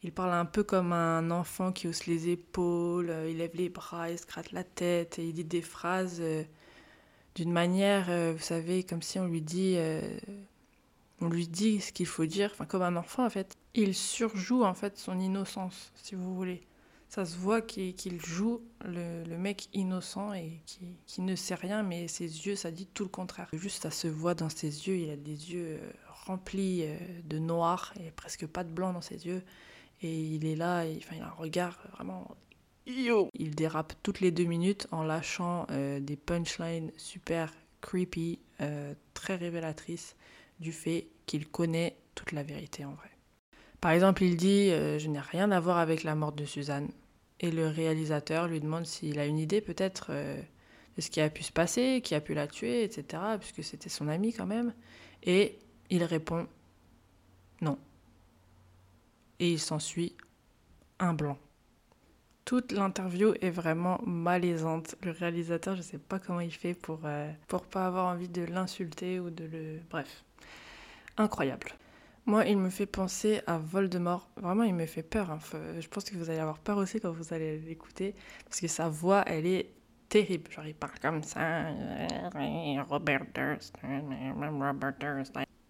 Il parle un peu comme un enfant qui hausse les épaules, euh, il lève les bras, il se gratte la tête et il dit des phrases d'une manière, vous savez, comme si on lui dit, on lui dit ce qu'il faut dire, enfin comme un enfant en fait. Il surjoue en fait son innocence, si vous voulez. Ça se voit qu'il joue le, mec innocent et qui, ne sait rien, mais ses yeux, ça dit tout le contraire. Juste, ça se voit dans ses yeux, il a des yeux euh, remplis euh, de noir et presque pas de blanc dans ses yeux. Et il est là, enfin, il a un regard vraiment. Yo Il dérape toutes les deux minutes en lâchant euh, des punchlines super creepy, très révélatrices du fait qu'il connaît toute la vérité en vrai. Par exemple, il dit euh, Je n'ai rien à voir avec la mort de Suzanne. Et le réalisateur lui demande s'il a une idée peut-être euh, de ce qui a pu se passer, qui a pu la tuer, etc. Puisque c'était son ami quand même. Et il répond Non. Et il s'ensuit un blanc. Toute l'interview est vraiment malaisante. Le réalisateur, je ne sais pas comment il fait pour euh, pour pas avoir envie de l'insulter ou de le. Bref, incroyable. Moi, il me fait penser à Voldemort. Vraiment, il me fait peur. hein. Je pense que vous allez avoir peur aussi quand vous allez l'écouter. Parce que sa voix, elle est terrible. Genre, il parle comme ça. Robert Durst.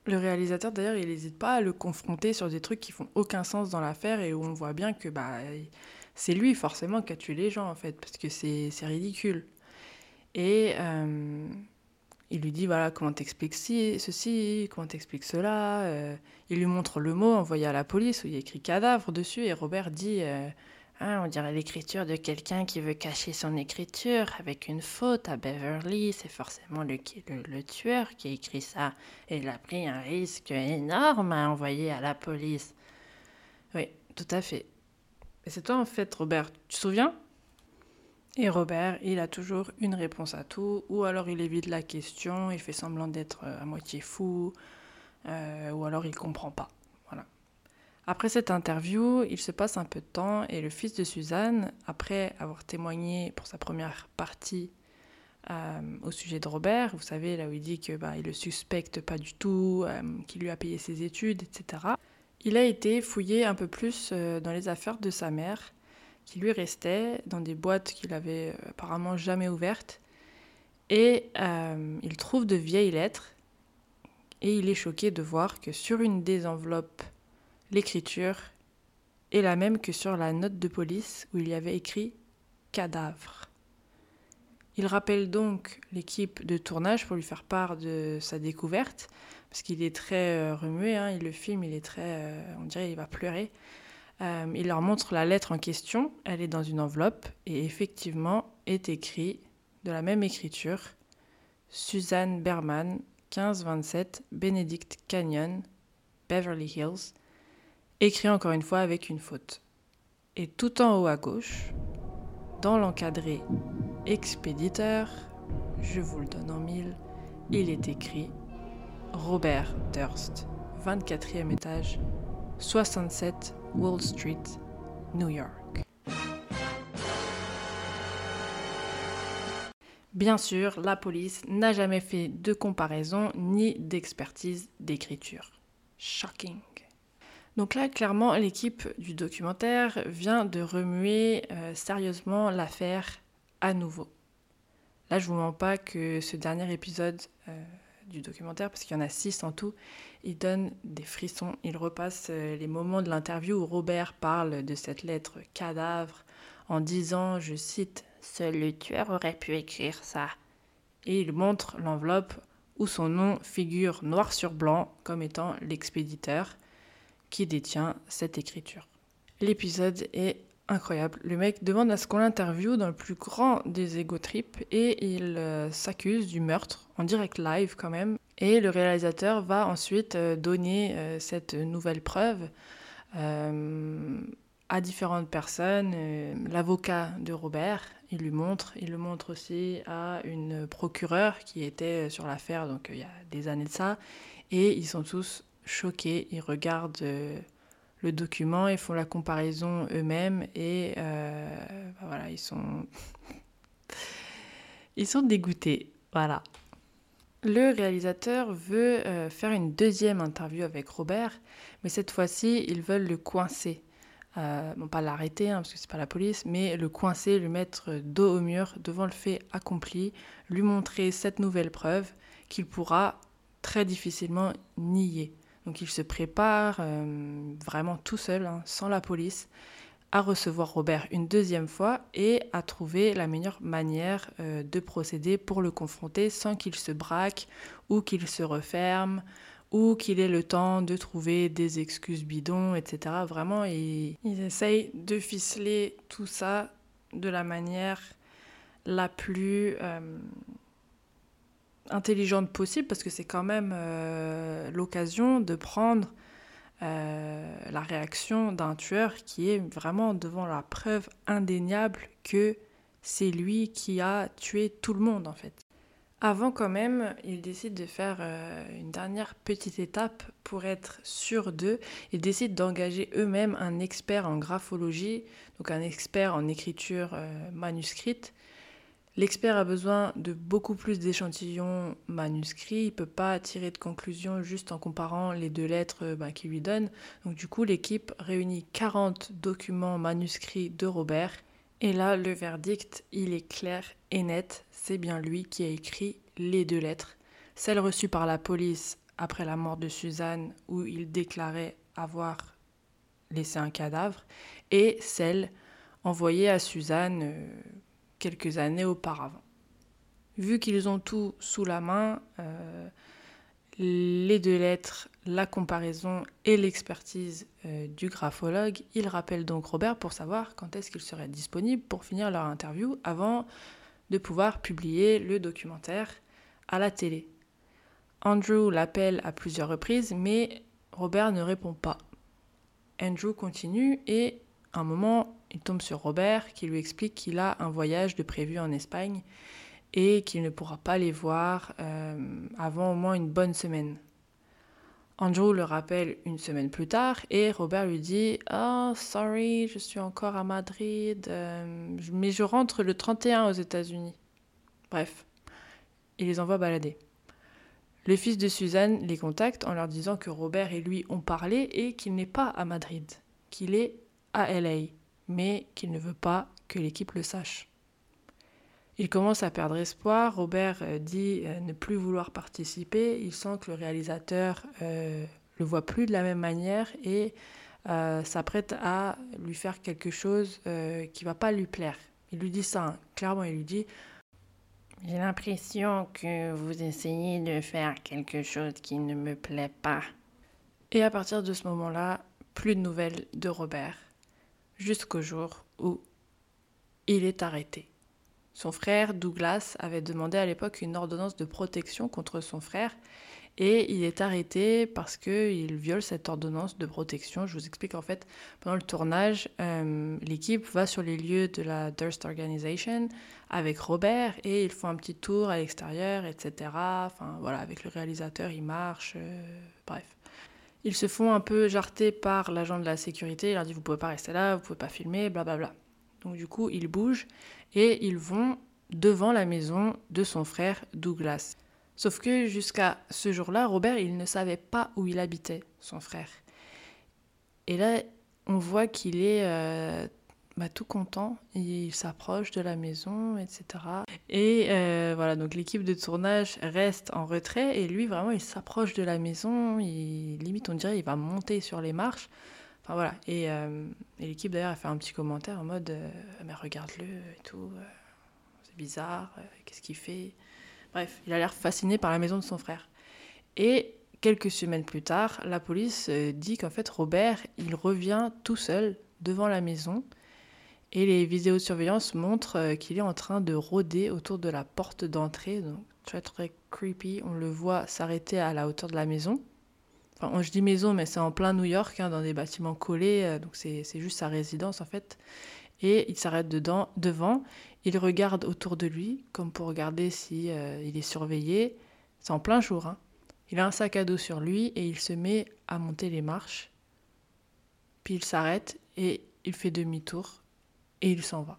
Le réalisateur, d'ailleurs, il n'hésite pas à le confronter sur des trucs qui font aucun sens dans l'affaire et où on voit bien que bah, c'est lui, forcément, qui a tué les gens, en fait. Parce que c'est ridicule. Et. euh, il lui dit voilà comment t'expliques ci, ceci, comment t'expliques cela. euh, il lui montre le mot envoyé à la police où il y a écrit cadavre dessus et Robert dit Ah, on dirait l'écriture de quelqu'un qui veut cacher son écriture avec une faute à Beverly. C'est forcément le, le, le tueur qui a écrit ça. Et il a pris un risque énorme à envoyer à la police. Oui, tout à fait. Et c'est toi en fait, Robert. Tu te souviens? Et Robert, il a toujours une réponse à tout, ou alors il évite la question, il fait semblant d'être euh, à moitié fou, euh, ou alors il comprend pas. Voilà. Après cette interview, il se passe un peu de temps et le fils de Suzanne, après avoir témoigné pour sa première partie euh, au sujet de Robert, vous savez là où il dit que bah, il le suspecte pas du tout, qu'il lui a payé ses études, etc. Il a été fouillé un peu plus dans les affaires de sa mère qui lui restait dans des boîtes qu'il avait euh, apparemment jamais ouvertes. Et euh, il trouve de vieilles lettres et il est choqué de voir que sur une des enveloppes, l'écriture est la même que sur la note de police où il y avait écrit cadavre. Il rappelle donc l'équipe de tournage pour lui faire part de sa découverte, parce qu'il est très euh, remué, hein, il le filme, il est très, on dirait il va pleurer. Euh, il leur montre la lettre en question, elle est dans une enveloppe et effectivement est écrit de la même écriture Suzanne Berman, 1527 Benedict Canyon, Beverly Hills, écrit encore une fois avec une faute. Et tout en haut à gauche, dans l'encadré expéditeur, je vous le donne en mille, il est écrit Robert Durst, 24e étage, 67 Wall Street, New York. Bien sûr, la police n'a jamais fait de comparaison ni d'expertise d'écriture. Shocking. Donc là, clairement, l'équipe du documentaire vient de remuer euh, sérieusement l'affaire à nouveau. Là, je vous mens pas que ce dernier épisode euh, du documentaire, parce qu'il y en a six en tout, il donne des frissons. Il repasse euh, les moments de l'interview où Robert parle de cette lettre cadavre en disant, je cite, Seul le tueur aurait pu écrire ça. Et il montre l'enveloppe où son nom figure noir sur blanc comme étant l'expéditeur qui détient cette écriture. L'épisode est incroyable. Le mec demande à ce qu'on l'interviewe dans le plus grand des ego trips et il euh, s'accuse du meurtre en direct live quand même. Et le réalisateur va ensuite euh, donner euh, cette nouvelle preuve à différentes personnes. L'avocat de Robert, il lui montre. Il le montre aussi à une procureure qui était sur l'affaire, donc il y a des années de ça. Et ils sont tous choqués. Ils regardent le document, ils font la comparaison eux-mêmes et euh, bah voilà, ils sont ils sont dégoûtés. Voilà. Le réalisateur veut euh, faire une deuxième interview avec Robert, mais cette fois-ci, ils veulent le coincer. Euh, bon, pas l'arrêter, hein, parce que c'est pas la police, mais le coincer, lui mettre dos au mur devant le fait accompli, lui montrer cette nouvelle preuve qu'il pourra très difficilement nier. Donc il se prépare euh, vraiment tout seul, hein, sans la police, à recevoir Robert une deuxième fois et à trouver la meilleure manière euh, de procéder pour le confronter sans qu'il se braque ou qu'il se referme ou qu'il ait le temps de trouver des excuses bidons, etc. Vraiment, ils, ils essayent de ficeler tout ça de la manière la plus euh, intelligente possible parce que c'est quand même euh, l'occasion de prendre euh, la réaction d'un tueur qui est vraiment devant la preuve indéniable que c'est lui qui a tué tout le monde en fait. Avant quand même, il décide de faire euh, une dernière petite étape pour être sûr d'eux. Ils décident d'engager eux-mêmes un expert en graphologie, donc un expert en écriture manuscrite. L'expert a besoin de beaucoup plus d'échantillons manuscrits. Il ne peut pas tirer de conclusion juste en comparant les deux lettres euh, bah, qu'il lui donne. Donc du coup, l'équipe réunit 40 documents manuscrits de Robert. Et là, le verdict, il est clair et net. C'est bien lui qui a écrit les deux lettres. Celle reçue par la police après la mort de Suzanne, où il déclarait avoir laissé un cadavre, et celle envoyée à Suzanne euh, quelques années auparavant. Vu qu'ils ont tout sous la main, euh, les deux lettres, la comparaison et l'expertise euh, du graphologue, ils rappellent donc Robert pour savoir quand est-ce qu'il serait disponible pour finir leur interview avant de pouvoir publier le documentaire à la télé. Andrew l'appelle à plusieurs reprises, mais Robert ne répond pas. Andrew continue et un moment, il tombe sur Robert qui lui explique qu'il a un voyage de prévu en Espagne et qu'il ne pourra pas les voir euh, avant au moins une bonne semaine. Andrew le rappelle une semaine plus tard et Robert lui dit Oh, sorry, je suis encore à Madrid, euh, mais je rentre le 31 aux États-Unis. Bref, il les envoie balader. Le fils de Suzanne les contacte en leur disant que Robert et lui ont parlé et qu'il n'est pas à Madrid, qu'il est à LA, mais qu'il ne veut pas que l'équipe le sache. Il commence à perdre espoir. Robert euh, dit euh, ne plus vouloir participer. Il sent que le réalisateur euh, le voit plus de la même manière et euh, s'apprête à lui faire quelque chose euh, qui va pas lui plaire. Il lui dit ça, hein. clairement, il lui dit J'ai l'impression que vous essayez de faire quelque chose qui ne me plaît pas. Et à partir de ce moment-là, plus de nouvelles de Robert, jusqu'au jour où il est arrêté. Son frère Douglas avait demandé à l'époque une ordonnance de protection contre son frère et il est arrêté parce qu'il viole cette ordonnance de protection. Je vous explique en fait, pendant le tournage, euh, l'équipe va sur les lieux de la Durst Organization avec Robert et ils font un petit tour à l'extérieur, etc. Enfin voilà, avec le réalisateur, ils marchent, euh, bref. Ils se font un peu jarter par l'agent de la sécurité, il leur dit vous pouvez pas rester là, vous pouvez pas filmer, blablabla. Donc du coup, ils bougent et ils vont devant la maison de son frère Douglas. Sauf que jusqu'à ce jour-là, Robert, il ne savait pas où il habitait, son frère. Et là, on voit qu'il est euh, bah, tout content, il s'approche de la maison, etc. Et euh, voilà, donc l'équipe de tournage reste en retrait et lui, vraiment, il s'approche de la maison, il, limite, on dirait, il va monter sur les marches. Enfin voilà, et, euh, l'équipe d'ailleurs a fait un petit commentaire en mode euh, mais regarde-le et tout, c'est bizarre, qu'est-ce qu'il fait? Bref, il a l'air fasciné par la maison de son frère. Et quelques semaines plus tard, la police dit qu'en fait Robert, il revient tout seul devant la maison et les vidéos de surveillance montrent euh, qu'il est en train de rôder autour de la porte d'entrée, donc très très creepy. On le voit s'arrêter à la hauteur de la maison. Enfin, je dis maison, mais c'est en plein New York, hein, dans des bâtiments collés, euh, donc c'est juste sa résidence en fait. Et il s'arrête devant, il regarde autour de lui, comme pour regarder si euh, est surveillé. C'est en plein jour. Hein. Il a un sac à dos sur lui et il se met à monter les marches. puis il s'arrête et il fait demi-tour et il s'en va.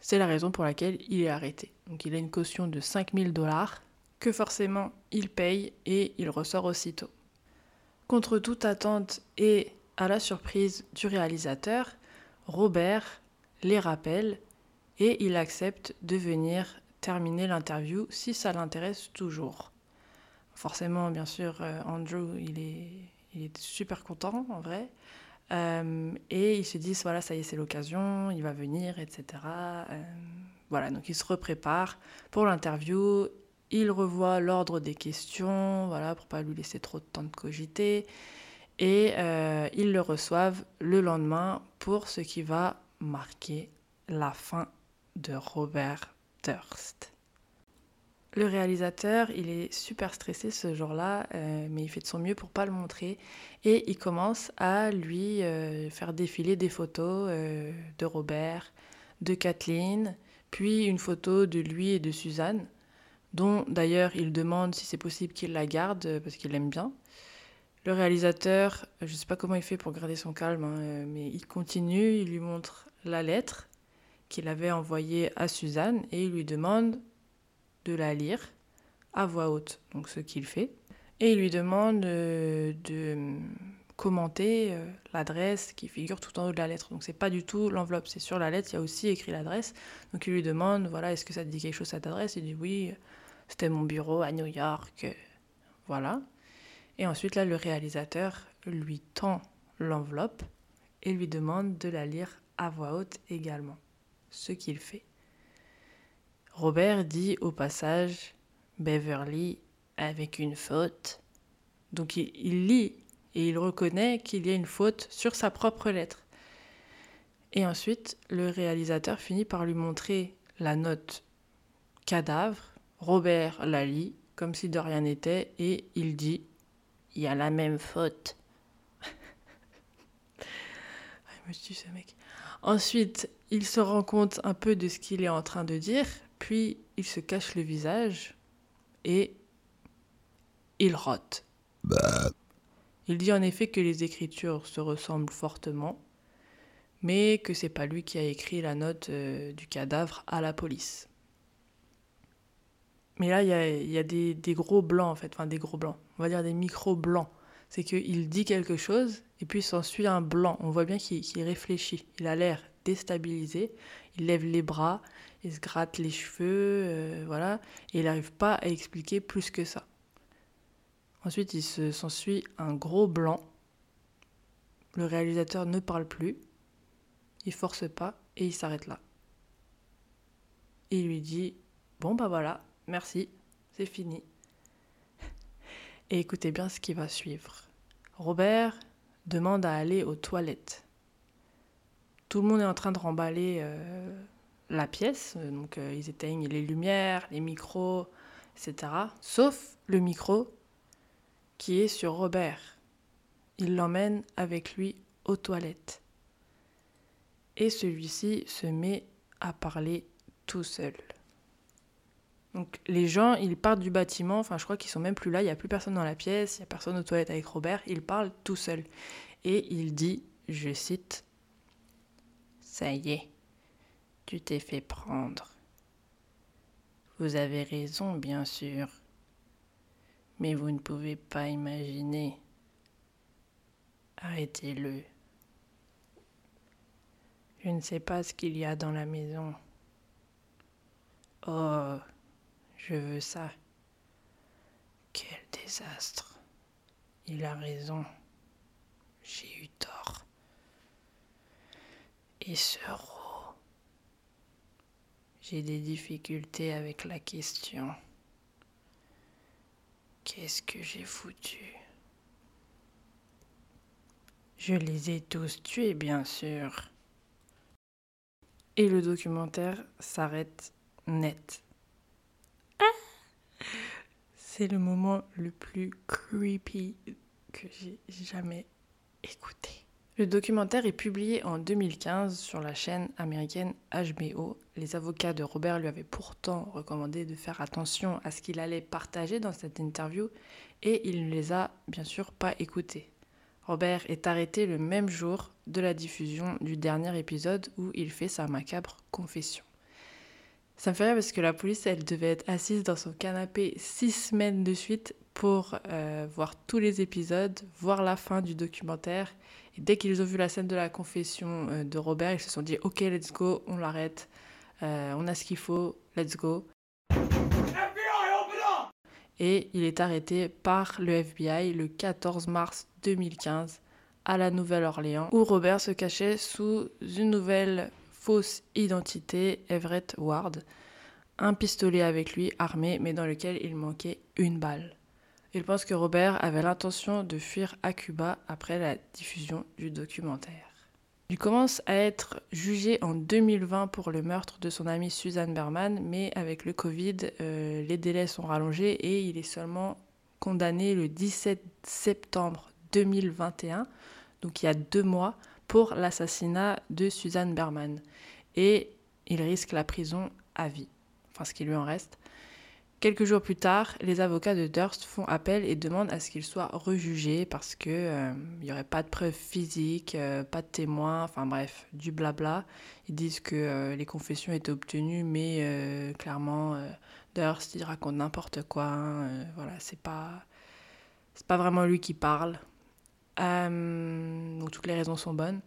C'est la raison pour laquelle il est arrêté. Donc il a une caution de 5000 dollars que forcément il paye et il ressort aussitôt. Contre toute attente et à la surprise du réalisateur, Robert les rappelle et il accepte de venir terminer l'interview si ça l'intéresse toujours. Forcément, bien sûr, euh, Andrew, il il est super content en vrai. Euh, et ils se disent, voilà, ça y est, c'est l'occasion, il va venir, etc. Euh, voilà, donc ils se reprépare pour l'interview. Il revoit l'ordre des questions, voilà, pour pas lui laisser trop de temps de cogiter. Et euh, ils le reçoivent le lendemain pour ce qui va marquer la fin de Robert Durst. Le réalisateur, il est super stressé ce jour-là, euh, mais il fait de son mieux pour pas le montrer. Et il commence à lui euh, faire défiler des photos euh, de Robert, de Kathleen, puis une photo de lui et de Suzanne, dont d'ailleurs il demande si c'est possible qu'il la garde parce qu'il l'aime bien. Le réalisateur, je ne sais pas comment il fait pour garder son calme, hein, mais il continue, il lui montre la lettre qu'il avait envoyée à Suzanne et il lui demande la lire à voix haute, donc ce qu'il fait. Et il lui demande euh, de commenter euh, l'adresse qui figure tout en haut de la lettre. Donc c'est pas du tout l'enveloppe, c'est sur la lettre, il y a aussi écrit l'adresse. Donc il lui demande, voilà, est-ce que ça dit quelque chose cette adresse? Il dit oui, c'était mon bureau à New York. Voilà. Et ensuite là, le réalisateur lui tend l'enveloppe et lui demande de la lire à voix haute également, ce qu'il fait. Robert dit au passage Beverly avec une faute. Donc il, lit et il reconnaît qu'il y a une faute sur sa propre lettre. Et ensuite, le réalisateur finit par lui montrer la note cadavre. Robert la lit comme si de rien n'était et il dit Il y a la même faute. ah, me tue ce mec. Ensuite, il se rend compte un peu de ce qu'il est en train de dire, puis il se cache le visage et il rote. Il dit en effet que les écritures se ressemblent fortement, mais que c'est pas lui qui a écrit la note euh, du cadavre à la police. Mais là, il y a, y a des, des, gros blancs en fait, enfin des gros blancs, on va dire des micro blancs. C'est qu'il dit quelque chose et puis s'ensuit un blanc. On voit bien qu'il qu réfléchit. Il a l'air déstabilisé. Il lève les bras, il se gratte les cheveux, euh, voilà, et il n'arrive pas à expliquer plus que ça. Ensuite, il s'ensuit un gros blanc. Le réalisateur ne parle plus, il force pas et il s'arrête là. Il lui dit Bon, bah voilà, merci, c'est fini. Et écoutez bien ce qui va suivre. Robert demande à aller aux toilettes. Tout le monde est en train de remballer euh, la pièce, donc euh, ils éteignent les lumières, les micros, etc. Sauf le micro qui est sur Robert. Il l'emmène avec lui aux toilettes. Et celui-ci se met à parler tout seul. Donc les gens, ils partent du bâtiment, enfin je crois qu'ils sont même plus là, il n'y a plus personne dans la pièce, il n'y a personne aux toilettes avec Robert, il parle tout seul. Et il dit, je cite, Ça y est, tu t'es fait prendre. Vous avez raison, bien sûr, mais vous ne pouvez pas imaginer. Arrêtez-le. Je ne sais pas ce qu'il y a dans la maison. Oh, je veux ça. Quel désastre. Il a raison. J'ai. Et ce ro. J'ai des difficultés avec la question. Qu'est-ce que j'ai foutu? Je les ai tous tués, bien sûr. Et le documentaire s'arrête net. C'est le moment le plus creepy que j'ai jamais écouté. Le documentaire est publié en 2015 sur la chaîne américaine HBO. Les avocats de Robert lui avaient pourtant recommandé de faire attention à ce qu'il allait partager dans cette interview et il ne les a bien sûr pas écoutés. Robert est arrêté le même jour de la diffusion du dernier épisode où il fait sa macabre confession. Ça me fait rire parce que la police, elle devait être assise dans son canapé six semaines de suite pour euh, voir tous les épisodes, voir la fin du documentaire. Et dès qu'ils ont vu la scène de la confession euh, de Robert, ils se sont dit Ok, let's go, on l'arrête, euh, on a ce qu'il faut, let's go. Et il est arrêté par le FBI le 14 mars 2015 à la Nouvelle-Orléans, où Robert se cachait sous une nouvelle fausse identité, Everett Ward, un pistolet avec lui armé, mais dans lequel il manquait une balle. Il pense que Robert avait l'intention de fuir à Cuba après la diffusion du documentaire. Il commence à être jugé en 2020 pour le meurtre de son amie Suzanne Berman, mais avec le Covid, euh, les délais sont rallongés et il est seulement condamné le 17 septembre 2021, donc il y a deux mois, pour l'assassinat de Suzanne Berman. Et il risque la prison à vie, enfin ce qui lui en reste. Quelques jours plus tard, les avocats de Durst font appel et demandent à ce qu'il soit rejugé parce que euh, il n'y aurait pas de preuves physiques, euh, pas de témoins, enfin bref, du blabla. Ils disent que euh, les confessions étaient obtenues, mais clairement Durst il raconte n'importe quoi. Hein, voilà, c'est pas c'est pas vraiment lui qui parle. donc toutes les raisons sont bonnes.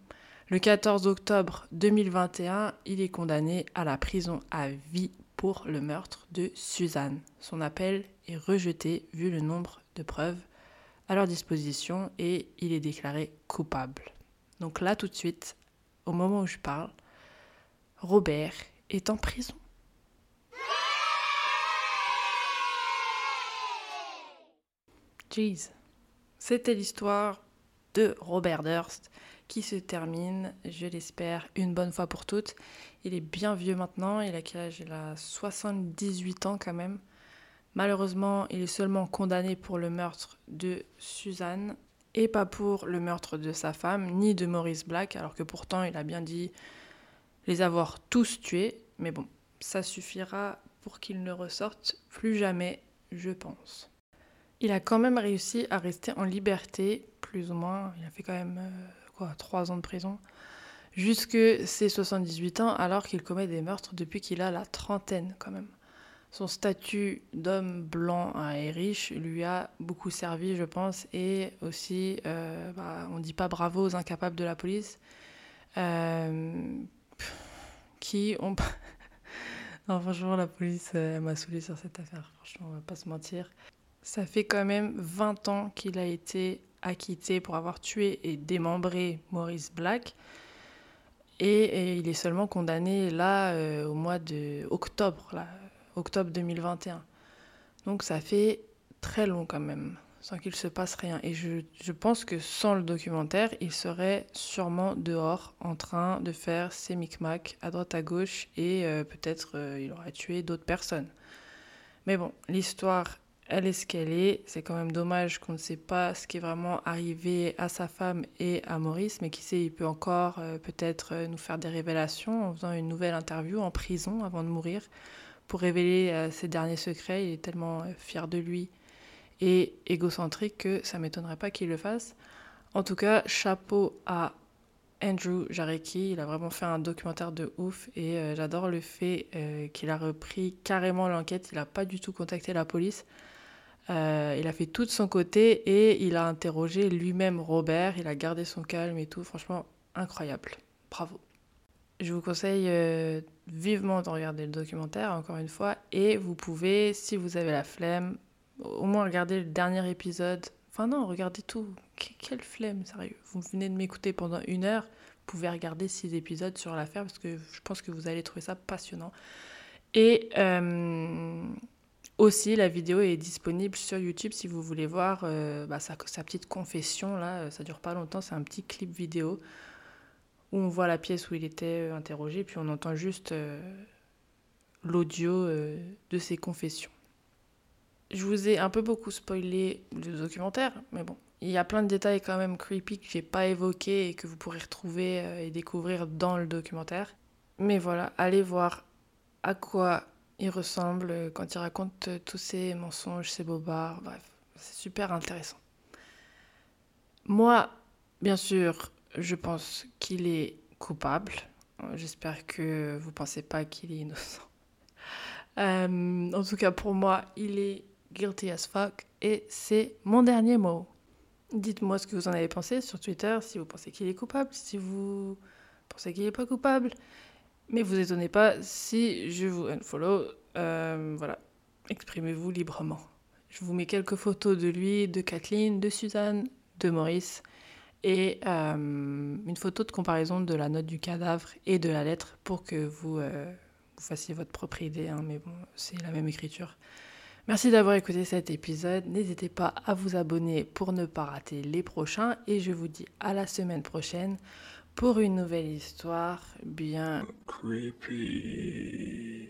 Le 14 octobre 2021, il est condamné à la prison à vie pour le meurtre de Suzanne. Son appel est rejeté vu le nombre de preuves à leur disposition et il est déclaré coupable. Donc là tout de suite, au moment où je parle, Robert est en prison. Jeez. C'était l'histoire de Robert Durst qui se termine, je l'espère, une bonne fois pour toutes. Il est bien vieux maintenant, il a quel âge? Il a 78 ans quand même. Malheureusement, il est seulement condamné pour le meurtre de Suzanne et pas pour le meurtre de sa femme, ni de Maurice Black, alors que pourtant il a bien dit les avoir tous tués. Mais bon, ça suffira pour qu'il ne ressorte plus jamais, je pense. Il a quand même réussi à rester en liberté, plus ou moins. Il a fait quand même euh, trois ans de prison, jusque ses 78 ans, alors qu'il commet des meurtres depuis qu'il a la trentaine quand même. Son statut d'homme blanc et riche lui a beaucoup servi, je pense, et aussi, euh, bah, on ne dit pas bravo aux incapables de la police, euh, qui ont... non, franchement, la police m'a saoulé sur cette affaire, franchement, on va pas se mentir. Ça fait quand même 20 ans qu'il a été acquitté pour avoir tué et démembré Maurice Black. Et, il est seulement condamné là euh, au mois de octobre, octobre 2021. Donc ça fait très long quand même, sans qu'il se passe rien. Et je, je, pense que sans le documentaire, il serait sûrement dehors en train de faire ses micmacs à droite à gauche et euh, peut-être euh, il aurait tué d'autres personnes. Mais bon, l'histoire elle est ce qu'elle est. C'est quand même dommage qu'on ne sait pas ce qui est vraiment arrivé à sa femme et à Maurice, mais qui sait, il peut encore euh, peut-être euh, nous faire des révélations en faisant une nouvelle interview en prison avant de mourir pour révéler euh, ses derniers secrets. Il est tellement fier de lui et égocentrique que ça m'étonnerait pas qu'il le fasse. En tout cas, chapeau à Andrew Jarecki, il a vraiment fait un documentaire de ouf et j'adore le fait qu'il a repris carrément l'enquête. Il n'a pas du tout contacté la police. Euh, il a fait tout de son côté et il a interrogé lui-même Robert. Il a gardé son calme et tout. Franchement, incroyable. Bravo. Je vous conseille euh, vivement de regarder le documentaire, encore une fois. Et vous pouvez, si vous avez la flemme, au moins regarder le dernier épisode. Enfin non, regardez tout. quelle flemme, sérieux. Vous venez de m'écouter pendant une heure. Vous pouvez regarder six épisodes sur l'affaire parce que je pense que vous allez trouver ça passionnant. Et... Euh, aussi, la vidéo est disponible sur YouTube si vous voulez voir euh, bah, sa, petite confession. Là, ça dure pas longtemps, c'est un petit clip vidéo où on voit la pièce où il était euh, interrogé, puis on entend juste euh, l'audio de ses confessions. Je vous ai un peu beaucoup spoilé le documentaire, mais bon, il y a plein de détails quand même creepy que j'ai pas évoqués et que vous pourrez retrouver et découvrir dans le documentaire. Mais voilà, allez voir à quoi il ressemble euh, quand il raconte euh, tous ses mensonges, ses bobards, bref, c'est super intéressant. Moi, Bien sûr, je pense qu'il est coupable. J'espère que vous pensez pas qu'il est innocent. Euh, en tout cas, pour moi, il est guilty as fuck et c'est mon dernier mot. Dites-moi ce que vous en avez pensé sur Twitter, si vous pensez qu'il est coupable, si vous pensez qu'il n'est pas coupable. Mais vous étonnez pas si je vous unfollow. Euh, voilà, exprimez-vous librement. Je vous mets quelques photos de lui, de Kathleen, de Suzanne, de Maurice et euh, une photo de comparaison de la note du cadavre et de la lettre pour que vous, euh, fassiez votre propre idée. Hein, mais bon, c'est la même écriture. Merci d'avoir écouté cet épisode. N'hésitez pas à vous abonner pour ne pas rater les prochains. Et je vous dis à la semaine prochaine pour une nouvelle histoire bien Creepy.